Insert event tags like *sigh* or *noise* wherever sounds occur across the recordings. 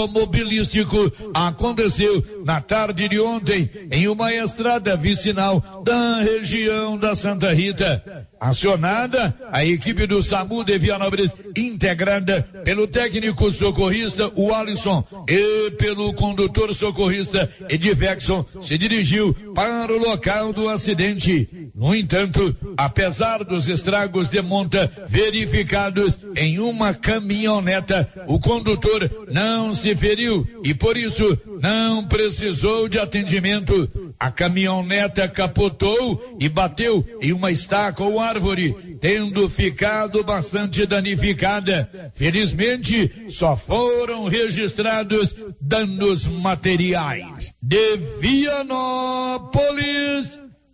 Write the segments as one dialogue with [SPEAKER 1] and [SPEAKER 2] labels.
[SPEAKER 1] automobilístico aconteceu na tarde de ontem em uma estrada vicinal da região da Santa Rita. Acionada a equipe do SAMU de Vianópolis, integrada pelo técnico socorrista o Alisson e pelo condutor socorrista Edivexon, se dirigiu para o local do acidente. No entanto, apesar dos estragos de monta verificados em uma caminhoneta, o condutor não se feriu e por isso não precisou de atendimento. A caminhoneta capotou e bateu em uma estaca ou árvore, tendo ficado bastante danificada. Felizmente, só foram registrados danos materiais. De Vianópolis,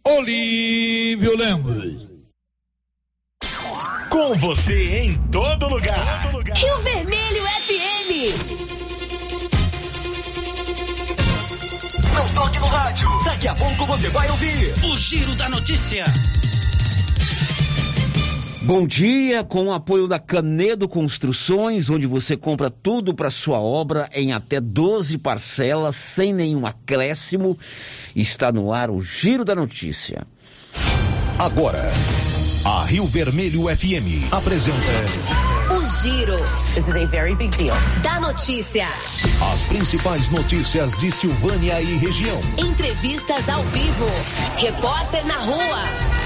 [SPEAKER 1] Olívio Lemos.
[SPEAKER 2] Com você em todo lugar. Todo lugar.
[SPEAKER 3] Rio Vermelho FM.
[SPEAKER 2] Não toque no rádio. Daqui a pouco você vai ouvir o Giro da Notícia.
[SPEAKER 4] Bom dia, com o apoio da Canedo Construções, onde você compra tudo para sua obra em até 12 parcelas, sem nenhum acréscimo. Está no ar o Giro da Notícia.
[SPEAKER 2] Agora, a Rio Vermelho FM apresenta.
[SPEAKER 3] O Giro. This is a very big deal. Da notícia.
[SPEAKER 2] As principais notícias de Silvânia e região.
[SPEAKER 3] Entrevistas ao vivo. Repórter na rua.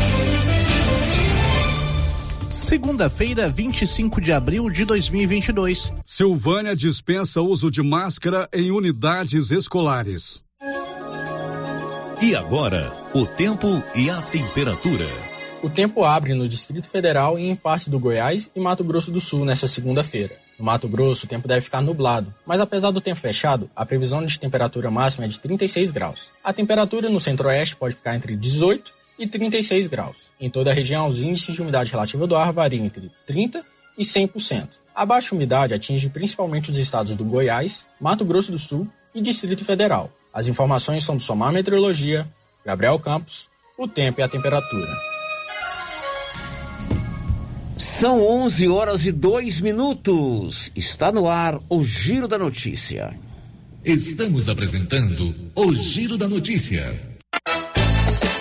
[SPEAKER 5] Segunda-feira, 25 de abril de 2022.
[SPEAKER 6] Silvânia dispensa uso de máscara em unidades escolares.
[SPEAKER 2] E agora, o tempo e a temperatura.
[SPEAKER 7] O tempo abre no Distrito Federal e em parte do Goiás e Mato Grosso do Sul nesta segunda-feira. No Mato Grosso, o tempo deve ficar nublado, mas apesar do tempo fechado, a previsão de temperatura máxima é de 36 graus. A temperatura no centro-oeste pode ficar entre 18 e 36 graus. Em toda a região, os índices de umidade relativa do ar variam entre 30 e 100%. A baixa umidade atinge principalmente os estados do Goiás, Mato Grosso do Sul e Distrito Federal. As informações são do Somar Meteorologia, Gabriel Campos, o tempo e a temperatura.
[SPEAKER 4] São 11 horas e 2 minutos. Está no ar o Giro da Notícia.
[SPEAKER 2] Estamos apresentando o Giro da Notícia.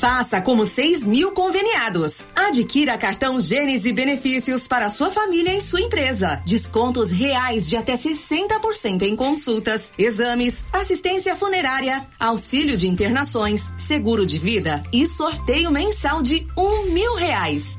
[SPEAKER 3] Faça como 6 mil conveniados. Adquira cartão Gênese Benefícios para sua família e sua empresa. Descontos reais de até 60% em consultas, exames, assistência funerária, auxílio de internações, seguro de vida e sorteio mensal de um mil reais.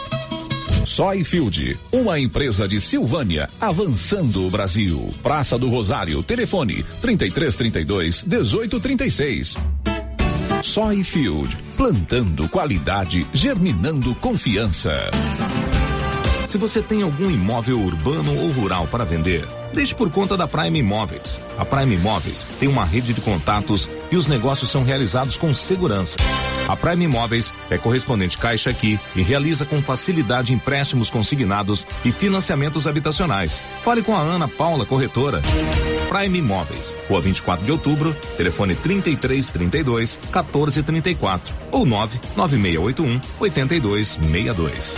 [SPEAKER 8] Soyfield, uma empresa de Silvânia, avançando o Brasil. Praça do Rosário, telefone 3332 1836. Soyfield, plantando qualidade, germinando confiança.
[SPEAKER 9] Se você tem algum imóvel urbano ou rural para vender, deixe por conta da Prime Imóveis. A Prime Imóveis tem uma rede de contatos e os negócios são realizados com segurança. A Prime Imóveis é correspondente Caixa aqui e realiza com facilidade empréstimos consignados e financiamentos habitacionais. Fale com a Ana Paula Corretora. Prime Imóveis, Rua 24 de Outubro, telefone 3332 1434 ou 99681 8262.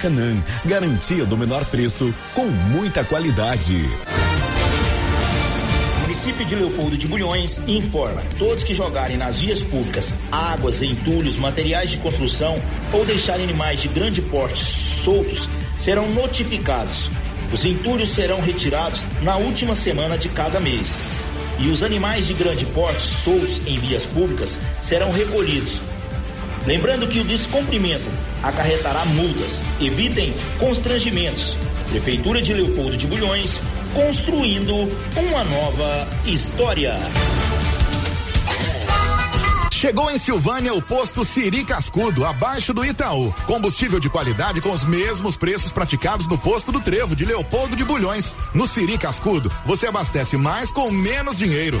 [SPEAKER 8] Maracanã. Garantia do menor preço com muita qualidade.
[SPEAKER 10] município de Leopoldo de Bulhões informa: todos que jogarem nas vias públicas águas, entulhos, materiais de construção ou deixarem animais de grande porte soltos serão notificados. Os entulhos serão retirados na última semana de cada mês. E os animais de grande porte soltos em vias públicas serão recolhidos Lembrando que o descumprimento acarretará multas. Evitem constrangimentos. Prefeitura de Leopoldo de Bulhões, construindo uma nova história.
[SPEAKER 2] Chegou em Silvânia o posto Siri Cascudo, abaixo do Itaú. Combustível de qualidade com os mesmos preços praticados no posto do Trevo de Leopoldo de Bulhões. No Siri Cascudo, você abastece mais com menos dinheiro.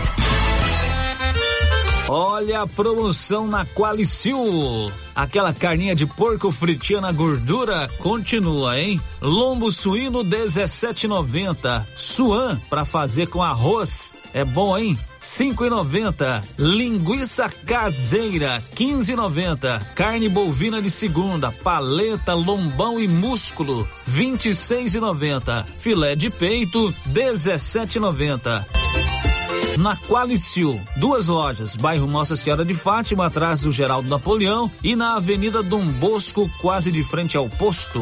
[SPEAKER 11] Olha a promoção na Qualicil. Aquela carninha de porco fritinha na gordura continua, hein? Lombo suíno 17,90. Suan para fazer com arroz. É bom, hein? 5,90. Linguiça caseira 15,90. Carne bovina de segunda, paleta, lombão e músculo 26,90. Filé de peito 17,90 na Qualicil. Duas lojas, bairro Nossa Senhora de Fátima, atrás do Geraldo Napoleão e na Avenida Dom Bosco, quase de frente ao posto.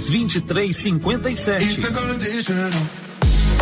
[SPEAKER 11] 2357.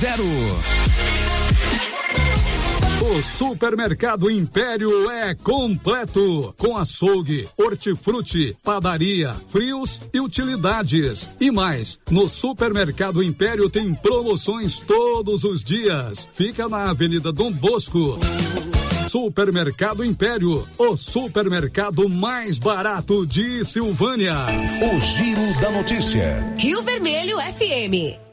[SPEAKER 12] 8200
[SPEAKER 6] o Supermercado Império é completo, com açougue, hortifruti, padaria, frios e utilidades. E mais, no Supermercado Império tem promoções todos os dias. Fica na Avenida Dom Bosco. Supermercado Império, o supermercado mais barato de Silvânia.
[SPEAKER 13] O Giro da Notícia.
[SPEAKER 14] Rio Vermelho FM.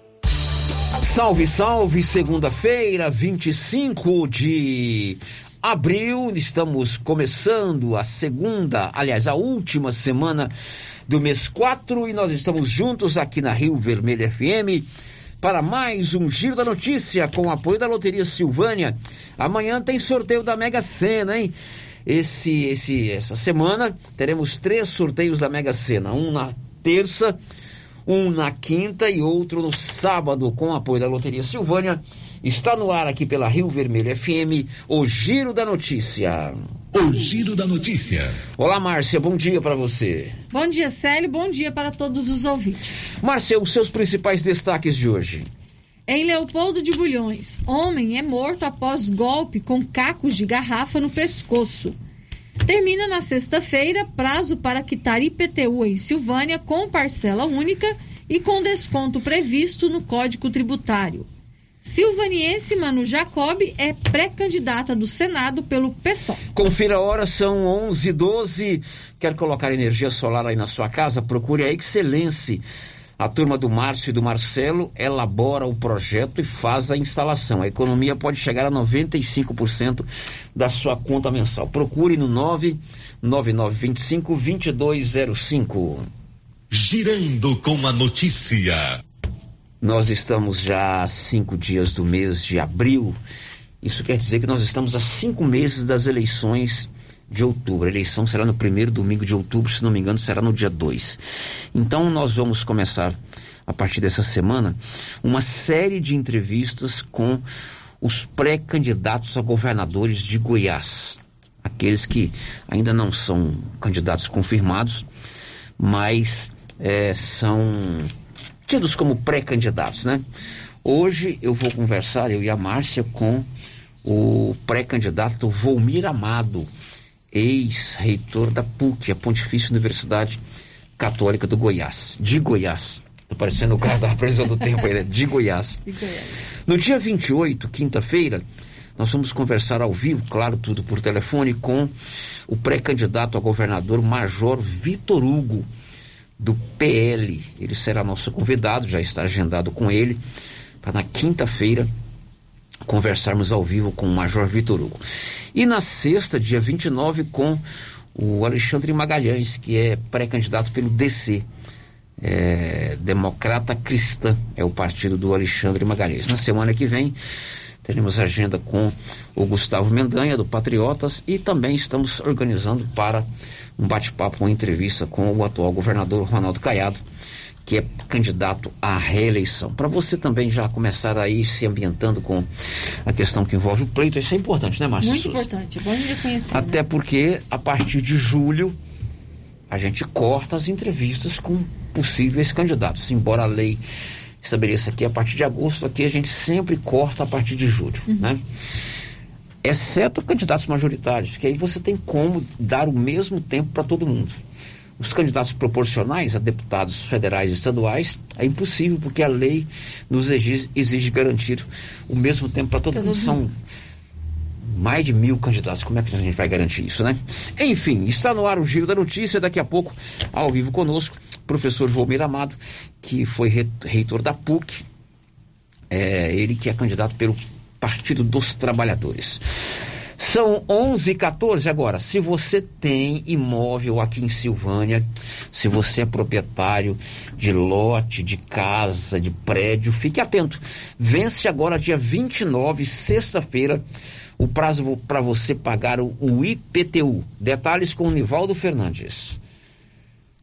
[SPEAKER 4] Salve, salve, segunda-feira, 25 de abril, estamos começando a segunda, aliás, a última semana do mês 4 e nós estamos juntos aqui na Rio Vermelho FM para mais um Giro da Notícia com o apoio da Loteria Silvânia. Amanhã tem sorteio da Mega Sena, hein? Esse, esse, essa semana teremos três sorteios da Mega Sena, um na terça, um na quinta e outro no sábado, com apoio da Loteria Silvânia. Está no ar aqui pela Rio Vermelho FM, o Giro da Notícia.
[SPEAKER 13] O Giro da Notícia.
[SPEAKER 4] Olá, Márcia, bom dia para você.
[SPEAKER 15] Bom dia, Célio, bom dia para todos os ouvintes.
[SPEAKER 4] Márcia, os seus principais destaques de hoje.
[SPEAKER 15] Em Leopoldo de Bulhões, homem é morto após golpe com cacos de garrafa no pescoço. Termina na sexta-feira prazo para quitar IPTU em Silvânia com parcela única e com desconto previsto no Código Tributário. Silvaniense Manu Jacob é pré-candidata do Senado pelo PSOL.
[SPEAKER 4] Confira a hora, são 11 12 Quer colocar energia solar aí na sua casa? Procure a Excelência. A turma do Márcio e do Marcelo elabora o projeto e faz a instalação. A economia pode chegar a 95% da sua conta mensal. Procure no 99925 2205.
[SPEAKER 13] Girando com a notícia.
[SPEAKER 4] Nós estamos já a cinco dias do mês de abril. Isso quer dizer que nós estamos a cinco meses das eleições de outubro. A eleição será no primeiro domingo de outubro, se não me engano, será no dia 2. Então, nós vamos começar, a partir dessa semana, uma série de entrevistas com os pré-candidatos a governadores de Goiás. Aqueles que ainda não são candidatos confirmados, mas é, são tidos como pré-candidatos, né? Hoje eu vou conversar, eu e a Márcia, com o pré-candidato Volmir Amado ex-reitor da PUC, a Pontifícia Universidade Católica do Goiás, de Goiás. Tô parecendo o cara da previsão do tempo aí, né? De Goiás. No dia 28, quinta-feira, nós vamos conversar ao vivo, claro, tudo por telefone, com o pré-candidato a governador Major Vitor Hugo, do PL. Ele será nosso convidado, já está agendado com ele, para na quinta-feira conversarmos ao vivo com o Major Vitor Hugo. E na sexta, dia 29, com o Alexandre Magalhães, que é pré-candidato pelo DC. É, Democrata Cristã é o partido do Alexandre Magalhães. Na semana que vem teremos agenda com o Gustavo Mendanha do Patriotas e também estamos organizando para um bate-papo, uma entrevista com o atual governador Ronaldo Caiado que é candidato à reeleição. Para você também já começar aí se ambientando com a questão que envolve o pleito, isso é importante, né, Márcia?
[SPEAKER 15] Muito
[SPEAKER 4] Souza?
[SPEAKER 15] importante, bom de conhecer.
[SPEAKER 4] Até
[SPEAKER 15] né?
[SPEAKER 4] porque a partir de julho a gente corta as entrevistas com possíveis candidatos, embora a lei estabeleça aqui a partir de agosto, aqui a gente sempre corta a partir de julho,
[SPEAKER 15] Uhum.
[SPEAKER 4] né? Exceto candidatos majoritários, que aí você tem como dar o mesmo tempo para todo mundo. Os candidatos proporcionais a deputados federais e estaduais, é impossível, porque a lei nos exige, exige garantir o mesmo tempo para todo mundo. São mais de mil candidatos. Como é que a gente vai garantir isso, né? Enfim, está no ar o Giro da Notícia. Daqui a pouco, ao vivo conosco, professor Volmir Amado, que foi reitor da PUC. É, ele que é candidato pelo Partido dos Trabalhadores. São 11 e 14 agora. Se você tem imóvel aqui em Silvânia, se você é proprietário de lote, de casa, de prédio, fique atento. Vence agora dia 29, sexta-feira, o prazo para você pagar o, o IPTU. Detalhes com o Nivaldo Fernandes.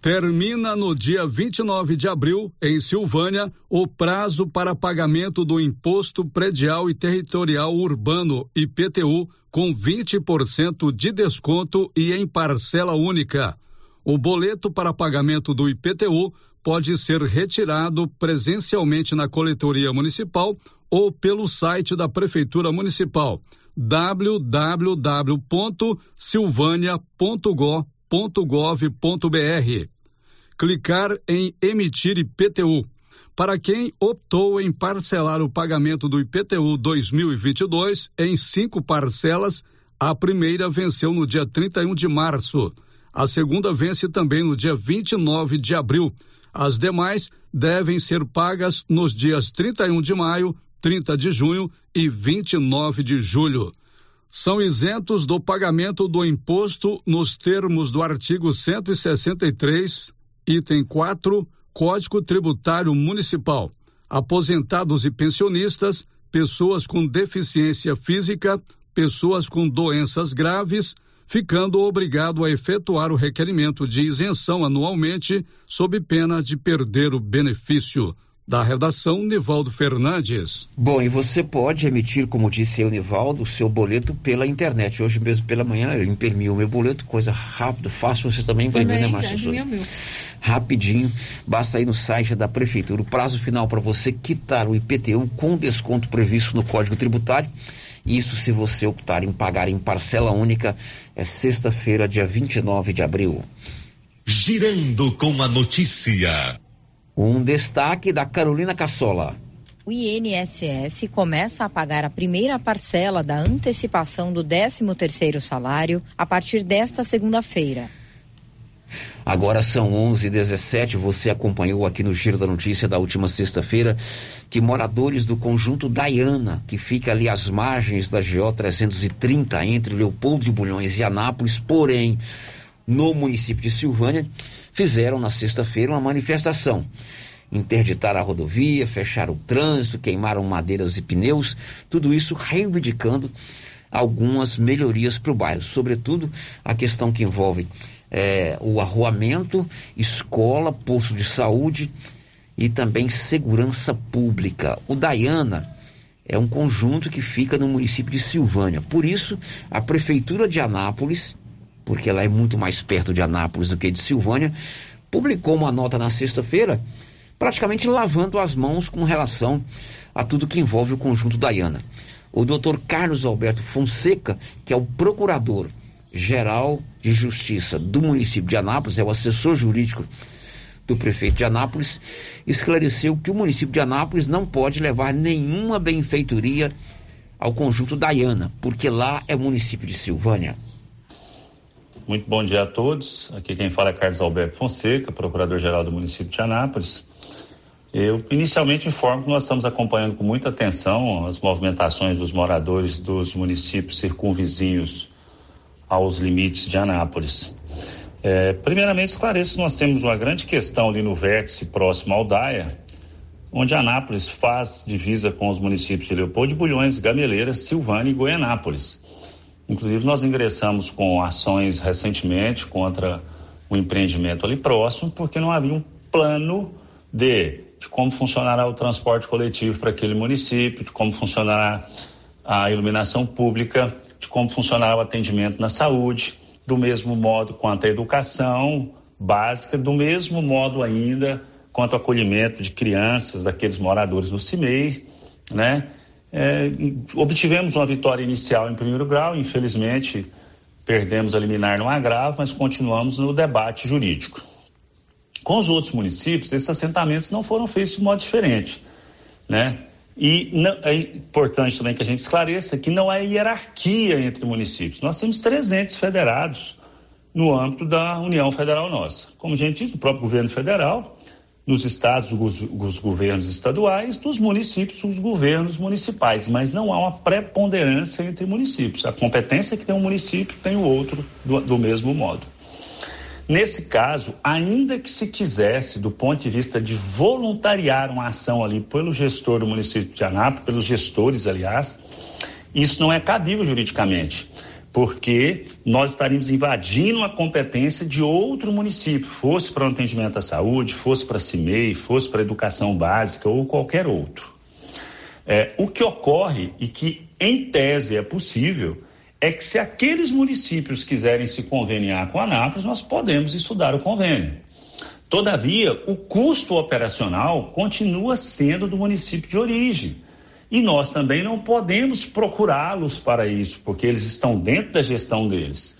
[SPEAKER 6] Termina no dia 29 de abril, em Silvânia, o prazo para pagamento do Imposto Predial e Territorial Urbano, IPTU, com 20% de desconto e em parcela única. O boleto para pagamento do IPTU pode ser retirado presencialmente na coletoria municipal ou pelo site da Prefeitura Municipal www.silvania.gov.br. Clicar em emitir IPTU. Para quem optou em parcelar o pagamento do IPTU 2022 em cinco parcelas, a primeira venceu no dia 31 de março. A segunda vence também no dia 29 de abril. As demais devem ser pagas nos dias 31 de maio, 30 de junho e 29 de julho. São isentos do pagamento do imposto nos termos do artigo 163, item 4, Código Tributário Municipal. Aposentados e pensionistas, pessoas com deficiência física, pessoas com doenças graves, ficando obrigado a efetuar o requerimento de isenção anualmente, sob pena de perder o benefício. Da redação, Nivaldo Fernandes.
[SPEAKER 4] Bom, e você pode emitir, como disse o Nivaldo, o seu boleto pela internet. Hoje mesmo pela manhã eu imprimi o meu boleto, coisa rápida, fácil, você também vai ver, né, Márcio? Rapidinho, basta ir no site da Prefeitura. O prazo final para você quitar o IPTU com desconto previsto no Código Tributário. Isso se você optar em pagar em parcela única, é sexta-feira, dia 29 de abril.
[SPEAKER 13] Girando com a notícia.
[SPEAKER 4] Um destaque da Carolina Cassola.
[SPEAKER 16] O INSS começa a pagar a primeira parcela da antecipação do 13º salário a partir desta segunda-feira.
[SPEAKER 4] Agora são 11h17. Você acompanhou aqui no Giro da Notícia da última sexta-feira que moradores do conjunto Dayana, que fica ali às margens da GO 330, entre Leopoldo de Bulhões e Anápolis, porém no município de Silvânia, fizeram na sexta-feira uma manifestação. Interditaram a rodovia, fecharam o trânsito, queimaram madeiras e pneus, tudo isso reivindicando algumas melhorias para o bairro, sobretudo a questão que envolve é, o arruamento, escola, posto de saúde e também segurança pública. O Dayana é um conjunto que fica no município de Silvânia. Por isso, a Prefeitura de Anápolis porque ela é muito mais perto de Anápolis do que de Silvânia, publicou uma nota na sexta-feira, praticamente lavando as mãos com relação a tudo que envolve o conjunto Dayana. O doutor Carlos Alberto Fonseca, que é o procurador geral de justiça do município de Anápolis, é o assessor jurídico do prefeito de Anápolis, esclareceu que o município de Anápolis não pode levar nenhuma benfeitoria ao conjunto Dayana, porque lá é município de Silvânia.
[SPEAKER 17] Muito bom dia a todos. Aqui quem fala é Carlos Alberto Fonseca, procurador-geral do município de Anápolis. Eu inicialmente informo que nós estamos acompanhando com muita atenção as movimentações dos moradores dos municípios circunvizinhos aos limites de Anápolis. É, primeiramente, esclareço que nós temos uma grande questão ali no vértice próximo ao Daia, onde Anápolis faz divisa com os municípios de Leopoldo de Bulhões, Gameleira, Silvânia e Goianápolis. Inclusive, nós ingressamos com ações recentemente contra o empreendimento ali próximo, porque não havia um plano de, de como funcionará o transporte coletivo para aquele município, de como funcionará a iluminação pública, de como funcionará o atendimento na saúde, do mesmo modo quanto a educação básica, do mesmo modo ainda quanto ao acolhimento de crianças daqueles moradores no CIMEI, né? É, obtivemos uma vitória inicial em primeiro grau, infelizmente perdemos a liminar no agravo, mas continuamos no debate jurídico. Com os outros municípios, esses assentamentos não foram feitos de modo diferente, né? E não, é importante também que a gente esclareça que não há hierarquia entre municípios. Nós temos 300 federados no âmbito da União Federal nossa. Como a gente diz, o próprio governo federal, nos estados, os, os governos estaduais, nos municípios, os governos municipais. Mas não há uma preponderância entre municípios. A competência que tem um município tem o outro do, do mesmo modo. Nesse caso, ainda que se quisesse, do ponto de vista de voluntariar uma ação ali pelo gestor do município de Anápolis, pelos gestores, aliás, isso não é cabível juridicamente, porque nós estaríamos invadindo a competência de outro município, fosse para o atendimento à saúde, fosse para a CIMEI, fosse para a educação básica ou qualquer outro. É, o que ocorre e que, em tese, é possível é que se aqueles municípios quiserem se conveniar com a Anápolis, nós podemos estudar o convênio. Todavia, o custo operacional continua sendo do município de origem. E nós também não podemos procurá-los para isso, porque eles estão dentro da gestão deles.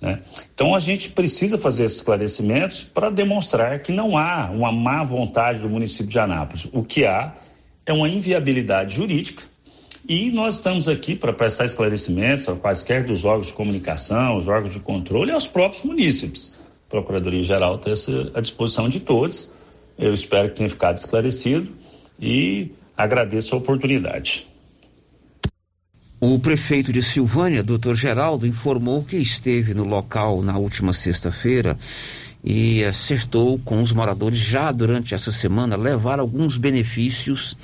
[SPEAKER 17] Né? Então a gente precisa fazer esses esclarecimentos para demonstrar que não há uma má vontade do município de Anápolis. O que há é uma inviabilidade jurídica e nós estamos aqui para prestar esclarecimentos a quaisquer dos órgãos de comunicação, os órgãos de controle e aos próprios munícipes. A Procuradoria-Geral está à disposição de todos. Eu espero que tenha ficado esclarecido e agradeço a oportunidade.
[SPEAKER 4] O prefeito de Silvânia, doutor Geraldo, informou que esteve no local na última sexta-feira e acertou com os moradores já durante essa semana levar alguns benefícios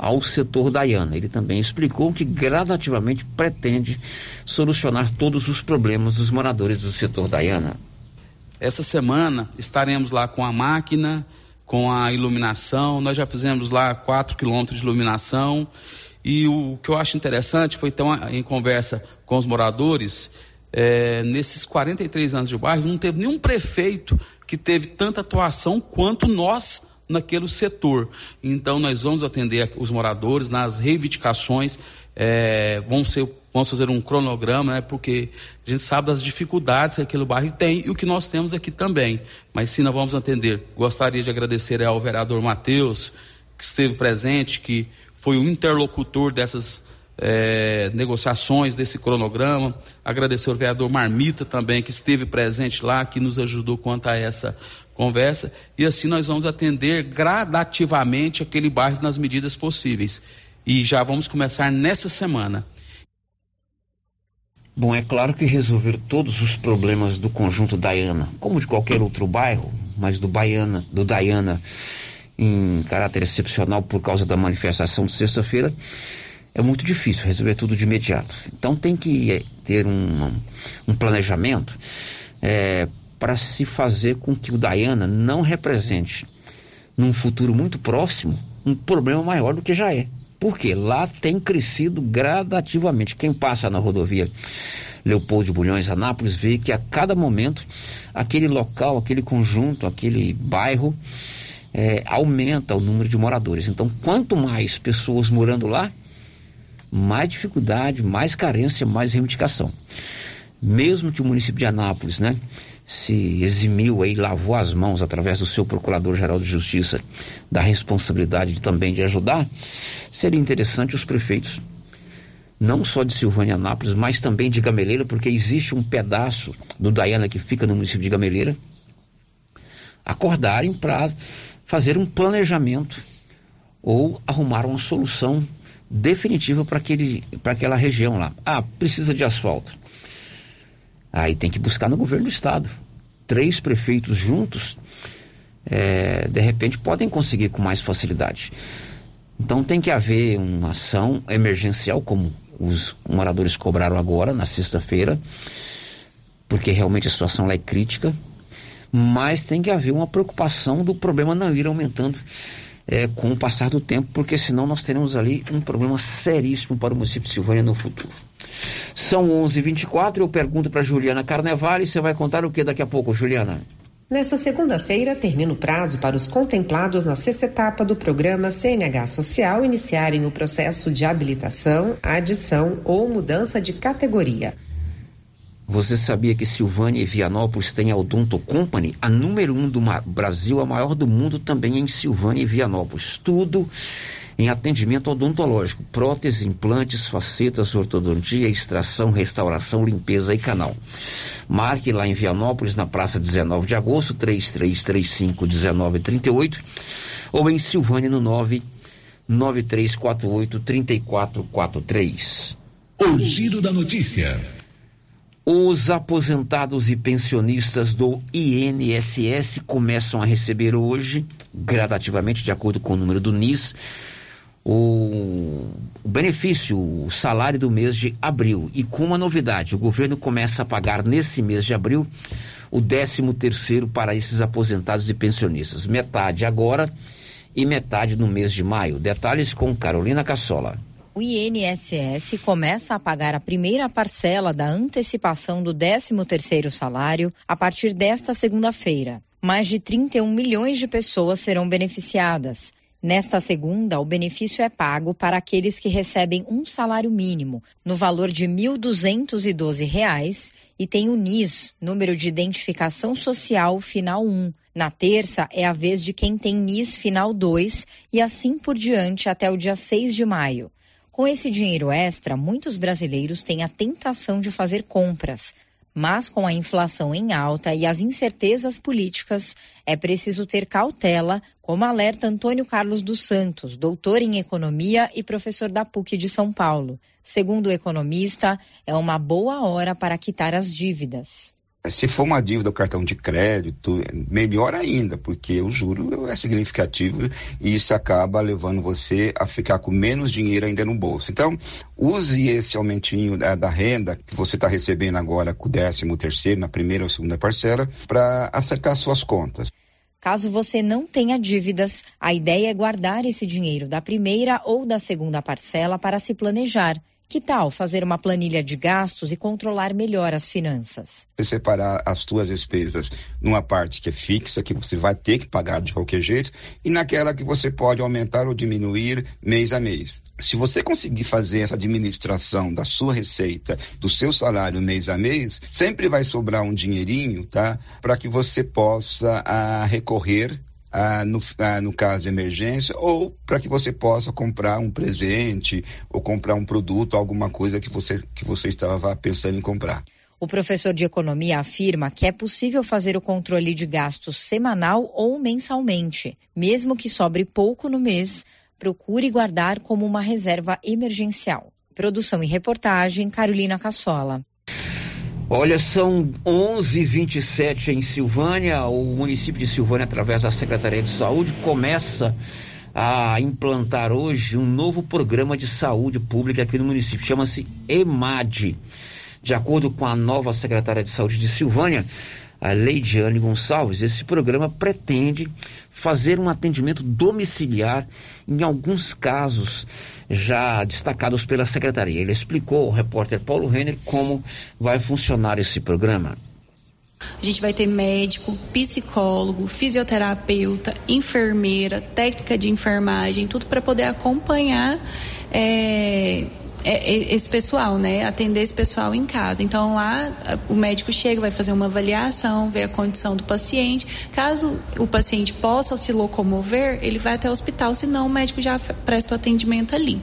[SPEAKER 4] ao setor Dayana. Ele também explicou que gradativamente pretende solucionar todos os problemas dos moradores do setor Dayana.
[SPEAKER 18] Essa semana estaremos lá com a máquina, com a iluminação. Nós já fizemos lá 4 quilômetros de iluminação. E o que eu acho interessante foi, então, em conversa com os moradores, é, nesses 43 anos de bairro, não teve nenhum prefeito que teve tanta atuação quanto nós naquele setor. Então, nós vamos atender os moradores nas reivindicações, é, vamos, ser, vamos fazer um cronograma, né, porque a gente sabe das dificuldades que aquele bairro tem e o que nós temos aqui também. Mas sim, nós vamos atender. Gostaria de agradecer ao vereador Matheus, que esteve presente, que foi o interlocutor dessas é, negociações desse cronograma. Agradecer ao vereador Marmita também, que esteve presente lá, que nos ajudou quanto a essa conversa e assim nós vamos atender gradativamente aquele bairro nas medidas possíveis. E já vamos começar nessa semana.
[SPEAKER 4] Bom, é claro que resolver todos os problemas do conjunto Dayana, como de qualquer outro bairro, mas do Baiana, do Dayana em caráter excepcional por causa da manifestação de sexta-feira, é muito difícil resolver tudo de imediato. Então tem que ter um, um planejamento é, para se fazer com que o Diana não represente, num futuro muito próximo, um problema maior do que já é. Porque lá tem crescido gradativamente. Quem passa na rodovia Leopoldo de Bulhões, Anápolis, vê que a cada momento aquele local, aquele conjunto, aquele bairro é, aumenta o número de moradores. Então, quanto mais pessoas morando lá, mais dificuldade, mais carência, mais reivindicação. Mesmo que o município de Anápolis, né, se eximiu aí, lavou as mãos através do seu procurador-geral de justiça da responsabilidade de, também de ajudar, seria interessante os prefeitos, não só de Silvânia Anápolis, mas também de Gameleira, porque existe um pedaço do Dayana que fica no município de Gameleira, acordarem para fazer um planejamento ou arrumar uma solução definitiva para aquela região lá. Ah, precisa de asfalto. Aí tem que buscar no governo do estado. Três prefeitos juntos, é, de repente, podem conseguir com mais facilidade. Então tem que haver uma ação emergencial, como os moradores cobraram agora, na sexta-feira, porque realmente a situação lá é crítica, mas tem que haver uma preocupação do problema não ir aumentando é, com o passar do tempo, porque senão nós teremos ali um problema seríssimo para o município de Silvânia no futuro. São 11h24, eu pergunto para Juliana Carnevale, você vai contar o que daqui a pouco, Juliana?
[SPEAKER 3] Nesta segunda-feira, termina o prazo para os contemplados na sexta etapa do programa CNH Social iniciarem o processo de habilitação, adição ou mudança de categoria.
[SPEAKER 4] Você sabia que Silvânia e Vianópolis têm a Odonto Company, a número um do Brasil, a maior do mundo também é em Silvânia e Vianópolis. Tudo em atendimento odontológico, prótese, implantes, facetas, ortodontia, extração, restauração, limpeza e canal. Marque lá em Vianópolis, na praça 19 de agosto, 3335 1938, ou em Silvânia no 99348 3443.
[SPEAKER 13] O giro da notícia.
[SPEAKER 4] Os aposentados e pensionistas do INSS começam a receber hoje, gradativamente, de acordo com o número do NIS, o, benefício, o salário do mês de abril. E com uma novidade, o governo começa a pagar nesse mês de abril o 13 terceiro para esses aposentados e pensionistas. Metade agora e metade no mês de maio. Detalhes com Carolina Cassola.
[SPEAKER 16] O INSS começa a pagar a primeira parcela da antecipação do 13º salário a partir desta segunda-feira. Mais de 31 milhões de pessoas serão beneficiadas. Nesta segunda, o benefício é pago para aqueles que recebem um salário mínimo, no valor de R$ 1.212, e tem o NIS, número de identificação social final 1. Na terça, é a vez de quem tem NIS final 2 e assim por diante até o dia 6 de maio. Com esse dinheiro extra, muitos brasileiros têm a tentação de fazer compras. Mas com a inflação em alta e as incertezas políticas, é preciso ter cautela, como alerta Antônio Carlos dos Santos, doutor em economia e professor da PUC de São Paulo. Segundo o economista, é uma boa hora para quitar as dívidas.
[SPEAKER 19] Se for uma dívida do cartão de crédito, melhor ainda, porque o juro é significativo e isso acaba levando você a ficar com menos dinheiro ainda no bolso. Então, use esse aumentinho da, da renda que você está recebendo agora com o décimo terceiro, na primeira ou segunda parcela, para acertar suas contas.
[SPEAKER 16] Caso você não tenha dívidas, a ideia é guardar esse dinheiro da primeira ou da segunda parcela para se planejar que tal fazer uma planilha de gastos e controlar melhor as finanças?
[SPEAKER 19] Você separar as suas despesas numa parte que é fixa, que você vai ter que pagar de qualquer jeito, e naquela que você pode aumentar ou diminuir mês a mês. Se você conseguir fazer essa administração da sua receita, do seu salário mês a mês, sempre vai sobrar um dinheirinho, tá? Para que você possa a, ah, recorrer ah, no, ah, no caso de emergência, ou para que você possa comprar um presente ou comprar um produto, alguma coisa que você, que você estava pensando em comprar.
[SPEAKER 16] O professor de economia afirma que é possível fazer o controle de gastos semanal ou mensalmente. Mesmo que sobre pouco no mês, procure guardar como uma reserva emergencial. Produção e reportagem, Carolina Cassola.
[SPEAKER 4] Olha, são 11:27 em Silvânia. O município de Silvânia, através da Secretaria de Saúde, começa a implantar hoje um novo programa de saúde pública aqui no município. Chama-se EMAD. De acordo com a nova secretária de Saúde de Silvânia, a Leidiane Gonçalves, esse programa pretende fazer um atendimento domiciliar em alguns casos já destacados pela secretaria. Ele explicou ao repórter Paulo Renner como vai funcionar esse programa.
[SPEAKER 20] A gente vai ter médico, psicólogo, fisioterapeuta, enfermeira, técnica de enfermagem, tudo para poder acompanhar é, esse pessoal, né? Atender esse pessoal em casa. Então lá o médico chega, vai fazer uma avaliação, ver a condição do paciente. Caso o paciente possa se locomover, ele vai até o hospital, senão o médico já presta o atendimento ali.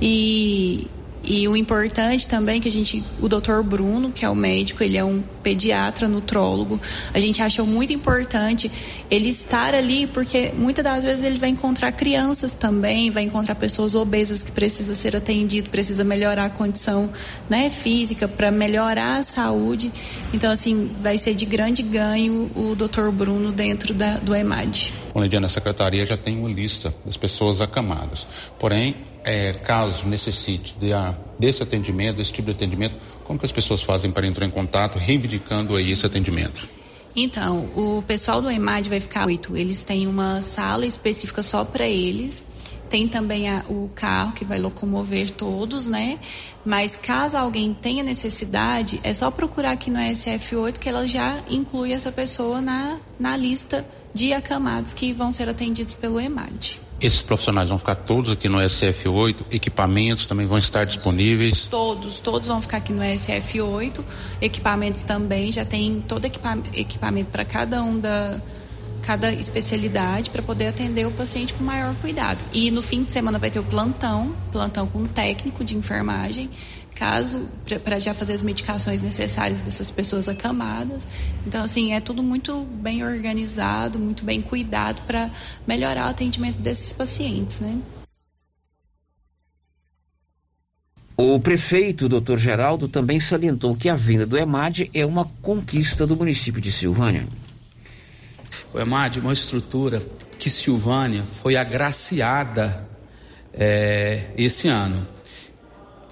[SPEAKER 20] E e o importante também é que a gente, o doutor Bruno, que é o médico, ele é um pediatra, nutrólogo, a gente achou muito importante ele estar ali, porque muitas das vezes ele vai encontrar crianças também, vai encontrar pessoas obesas que precisam ser atendido, precisa melhorar a condição né, física, para melhorar a saúde. Então, assim, vai ser de grande ganho o doutor Bruno dentro da, do EMAD.
[SPEAKER 21] Bom, Lidiana, a secretaria já tem uma lista das pessoas acamadas. Porém, é, caso necessite de, a, desse atendimento, desse tipo de atendimento, como que as pessoas fazem para entrar em contato, reivindicando aí esse atendimento?
[SPEAKER 20] Então, o pessoal do EMAD vai ficar oito. Eles têm uma sala específica só para eles Tem também a, o carro que vai locomover todos, né? Mas caso alguém tenha necessidade, é só procurar aqui no SF8 que ela já inclui essa pessoa na, na lista de acamados que vão ser atendidos pelo EMAD.
[SPEAKER 21] Esses profissionais vão ficar todos aqui no SF8, equipamentos também vão estar disponíveis?
[SPEAKER 20] Todos, todos vão ficar aqui no SF8, equipamentos também, já tem todo equipamento para cada um da, cada especialidade para poder atender o paciente com maior cuidado. E no fim de semana vai ter o plantão, plantão com um técnico de enfermagem, caso para já fazer as medicações necessárias dessas pessoas acamadas. Então assim, é tudo muito bem organizado, muito bem cuidado para melhorar o atendimento desses pacientes, né?
[SPEAKER 4] O prefeito, doutor Geraldo, também salientou que a vinda do EMAD é uma conquista do município de Silvânia.
[SPEAKER 18] O EMAD é uma estrutura que Silvânia foi agraciada é, esse ano.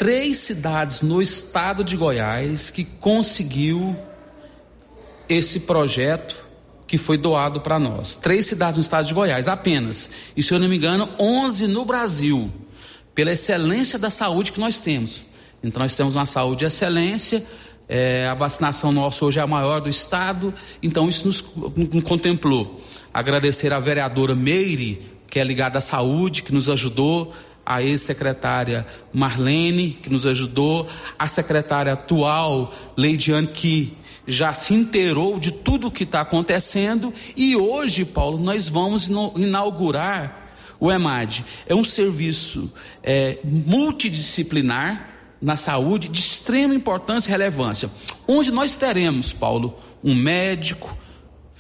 [SPEAKER 18] Três cidades no estado de Goiás que conseguiu esse projeto que foi doado para nós. Três cidades no estado de Goiás apenas. E se eu não me engano, 11 no Brasil. Pela excelência da saúde que nós temos. Então nós temos uma saúde de excelência, é, a vacinação nossa hoje é a maior do estado, então isso nos, contemplou. Agradecer à vereadora Meire, que é ligada à saúde, que nos ajudou, a ex-secretária Marlene, que nos ajudou, a secretária atual, Leidiane, que já se inteirou de tudo o que está acontecendo, e hoje, Paulo, nós vamos inaugurar o EMAD. É um serviço é, multidisciplinar na saúde de extrema importância e relevância, onde nós teremos, Paulo, um médico,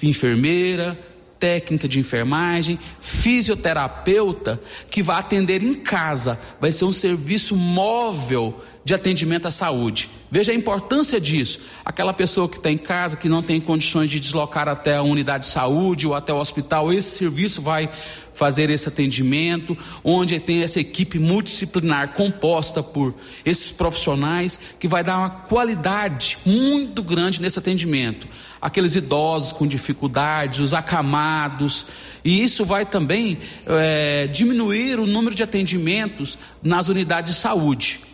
[SPEAKER 18] enfermeira, técnica de enfermagem, fisioterapeuta que vai atender em casa, vai ser um serviço móvel de atendimento à saúde. Veja a importância disso. Aquela pessoa que está em casa, que não tem condições de deslocar até a unidade de saúde ou até o hospital, esse serviço vai fazer esse atendimento, onde tem essa equipe multidisciplinar composta por esses profissionais que vai dar uma qualidade muito grande nesse atendimento. Aqueles idosos com dificuldades, os acamados, e isso vai também é, diminuir o número de atendimentos nas unidades de saúde.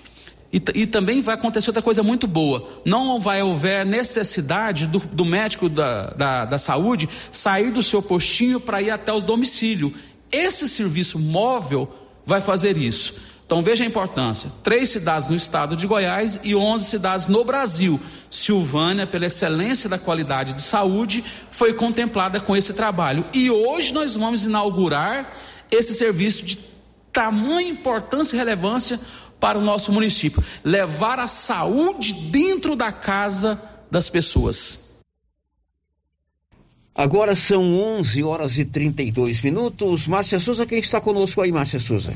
[SPEAKER 18] E, e, também vai acontecer outra coisa muito boa. Não vai haver necessidade do, do médico da, da, da, saúde sair do seu postinho para ir até os domicílios. Esse serviço móvel vai fazer isso. Então veja a importância: três cidades no estado de Goiás e onze cidades no Brasil. Silvânia, pela excelência da qualidade de saúde, foi contemplada com esse trabalho. E hoje nós vamos inaugurar esse serviço de tamanha importância e relevância para o nosso município, levar a saúde dentro da casa das pessoas.
[SPEAKER 4] Agora são 11 horas e 32 minutos. Márcia Souza, quem está conosco aí, Márcia Souza?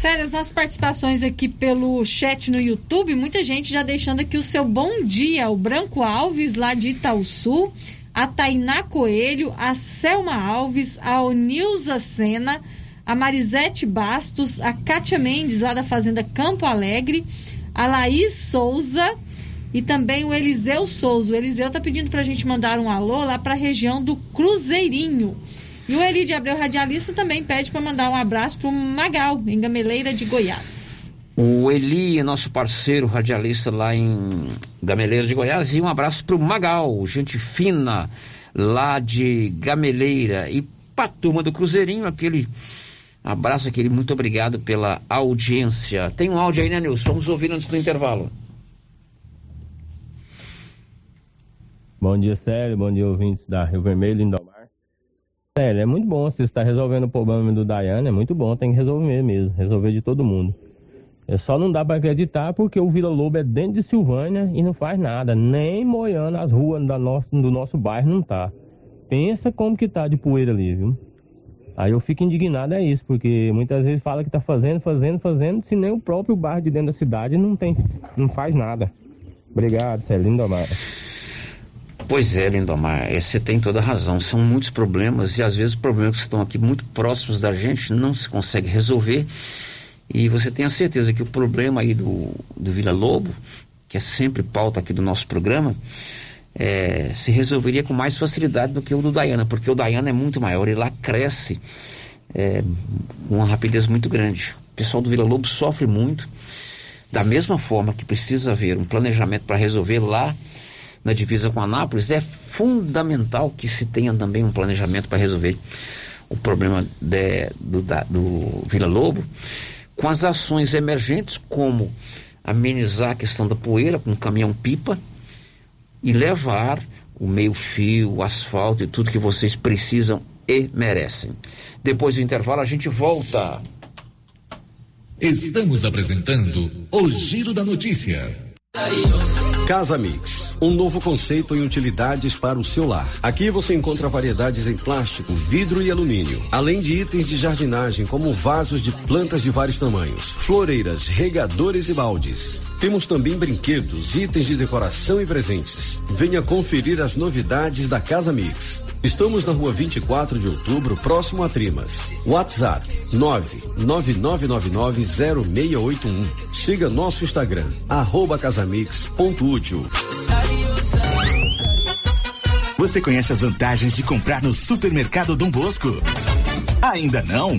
[SPEAKER 15] Sério, as nossas participações aqui pelo chat no YouTube, muita gente já deixando aqui o seu bom dia. O Branco Alves, lá de Itaúsu, a Tainá Coelho, a Selma Alves, a Onilza Sena, a Marisete Bastos, a Kátia Mendes, lá da Fazenda Campo Alegre, a Laís Souza e também o Eliseu Souza. O Eliseu tá pedindo para a gente mandar um alô lá para a região do Cruzeirinho. E o Eli de Abreu Radialista também pede para mandar um abraço para o Magal, em Gameleira de Goiás.
[SPEAKER 4] O Eli nosso parceiro radialista lá em Gameleira de Goiás. E um abraço para o Magal, gente fina lá de Gameleira. E para turma do Cruzeirinho, aquele Abraço, querido. Muito obrigado pela audiência. Tem um áudio aí, né, Nilson? Vamos ouvir antes do intervalo.
[SPEAKER 22] Bom dia, Célio. Bom dia, ouvintes da Rio Vermelho, Lindomar. Célio, é muito bom você estar resolvendo o problema do Dayane. É muito bom, tem que resolver mesmo. Resolver de todo mundo. É só não dá para acreditar porque o Vila Lobo é dentro de Silvânia e não faz nada. Nem moiando as ruas da nosso, do nosso bairro não tá. Pensa como que tá de poeira ali, viu? Aí eu fico indignado é isso, porque muitas vezes fala que está fazendo, fazendo, fazendo, se nem o próprio bairro de dentro da cidade não tem, não faz nada. Obrigado, Cé, Lindomar.
[SPEAKER 4] Pois é, Lindomar, é, você tem toda a razão. São muitos problemas e às vezes problemas que estão aqui muito próximos da gente não se consegue resolver. E você tem a certeza que o problema aí do, do Vila Lobo, que é sempre pauta aqui do nosso programa, é, se resolveria com mais facilidade do que o do Dayana, porque o Dayana é muito maior e lá cresce é, uma rapidez muito grande. O pessoal do Vila Lobo sofre muito. Da mesma forma que precisa haver um planejamento para resolver lá na divisa com Anápolis, é fundamental que se tenha também um planejamento para resolver o problema de, do, da, do Vila Lobo, com as ações emergentes, como amenizar a questão da poeira com um caminhão-pipa e levar o meio-fio, o asfalto e tudo que vocês precisam e merecem. Depois do intervalo, a gente volta.
[SPEAKER 8] Estamos apresentando o Giro da Notícia.
[SPEAKER 23] Casa Mix, um novo conceito em utilidades para o seu lar. Aqui você encontra variedades em plástico, vidro e alumínio, além de itens de jardinagem como vasos de plantas de vários tamanhos, floreiras, regadores e baldes. Temos também brinquedos, itens de decoração e presentes. Venha conferir as novidades da Casa Mix. Estamos na rua 24 de outubro, próximo a Trimas. WhatsApp 999990681. Siga nosso Instagram, arroba casamix.útil.
[SPEAKER 2] Você conhece as vantagens de comprar no supermercado Dom Bosco? Ainda não?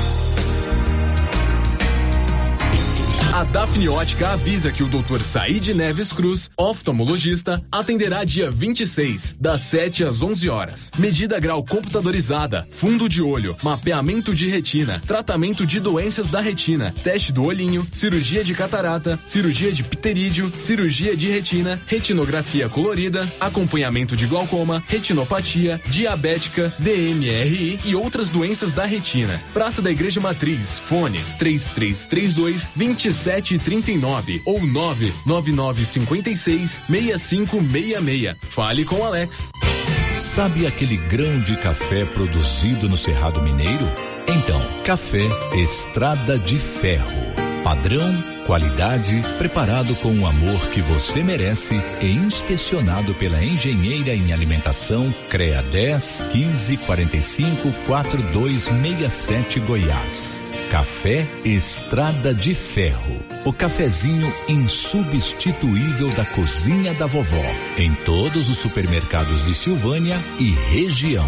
[SPEAKER 24] A Dafne Ótica avisa que o Dr. Said Neves Cruz, oftalmologista, atenderá dia 26, das 7 às 11 horas. Medida grau computadorizada, fundo de olho, mapeamento de retina, tratamento de doenças da retina, teste do olhinho, cirurgia de catarata, cirurgia de pterídeo, cirurgia de retina, retinografia colorida, acompanhamento de glaucoma, retinopatia, diabética, DMRI e outras doenças da retina. Praça da Igreja Matriz, fone 3332 27 2739 ou 99956 6566. Fale com Alex.
[SPEAKER 8] Sabe aquele grão de café produzido no Cerrado Mineiro? Então, café Estrada de Ferro. Padrão, qualidade, preparado com o amor que você merece e inspecionado pela engenheira em alimentação CREA 10 15 45 4267 Goiás. Café Estrada de Ferro. O cafezinho insubstituível da cozinha da vovó. Em todos os supermercados de Silvânia e região.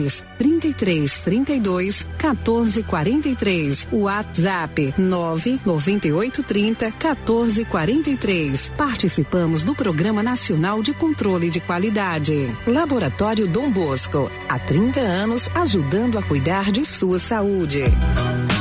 [SPEAKER 25] Fones 33 32 14 43. WhatsApp 998 30 14 43. Participamos do Programa Nacional de Controle de Qualidade. Laboratório Dom Bosco, há 30 anos ajudando a cuidar de sua saúde.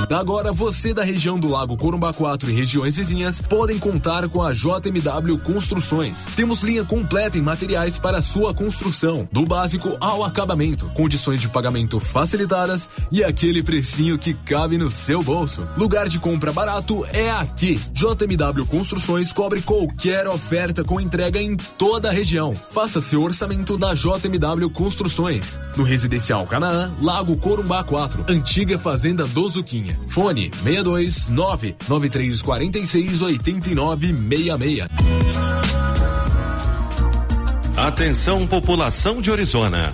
[SPEAKER 24] Agora você da região do Lago Corumbá 4 e regiões vizinhas podem contar com a JMW Construções. Temos linha completa em materiais para sua construção, do básico ao acabamento, condições de pagamento facilitadas e aquele precinho que cabe no seu bolso. Lugar de compra barato é aqui. JMW Construções cobre qualquer oferta com entrega em toda a região. Faça seu orçamento na JMW Construções. No Residencial Canaã, Lago Corumbá 4, antiga Fazenda do Zuquinha. Fone 62 99346 8966.
[SPEAKER 26] Atenção população de Orizona.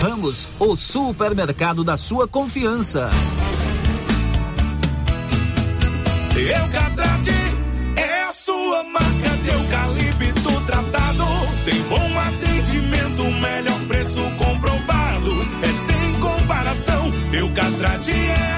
[SPEAKER 11] Ramos, o supermercado da sua confiança.
[SPEAKER 27] Eucatrate é a sua marca de eucalipto tratado. Tem bom atendimento, melhor preço comprovado. É sem comparação. Eucatrate é a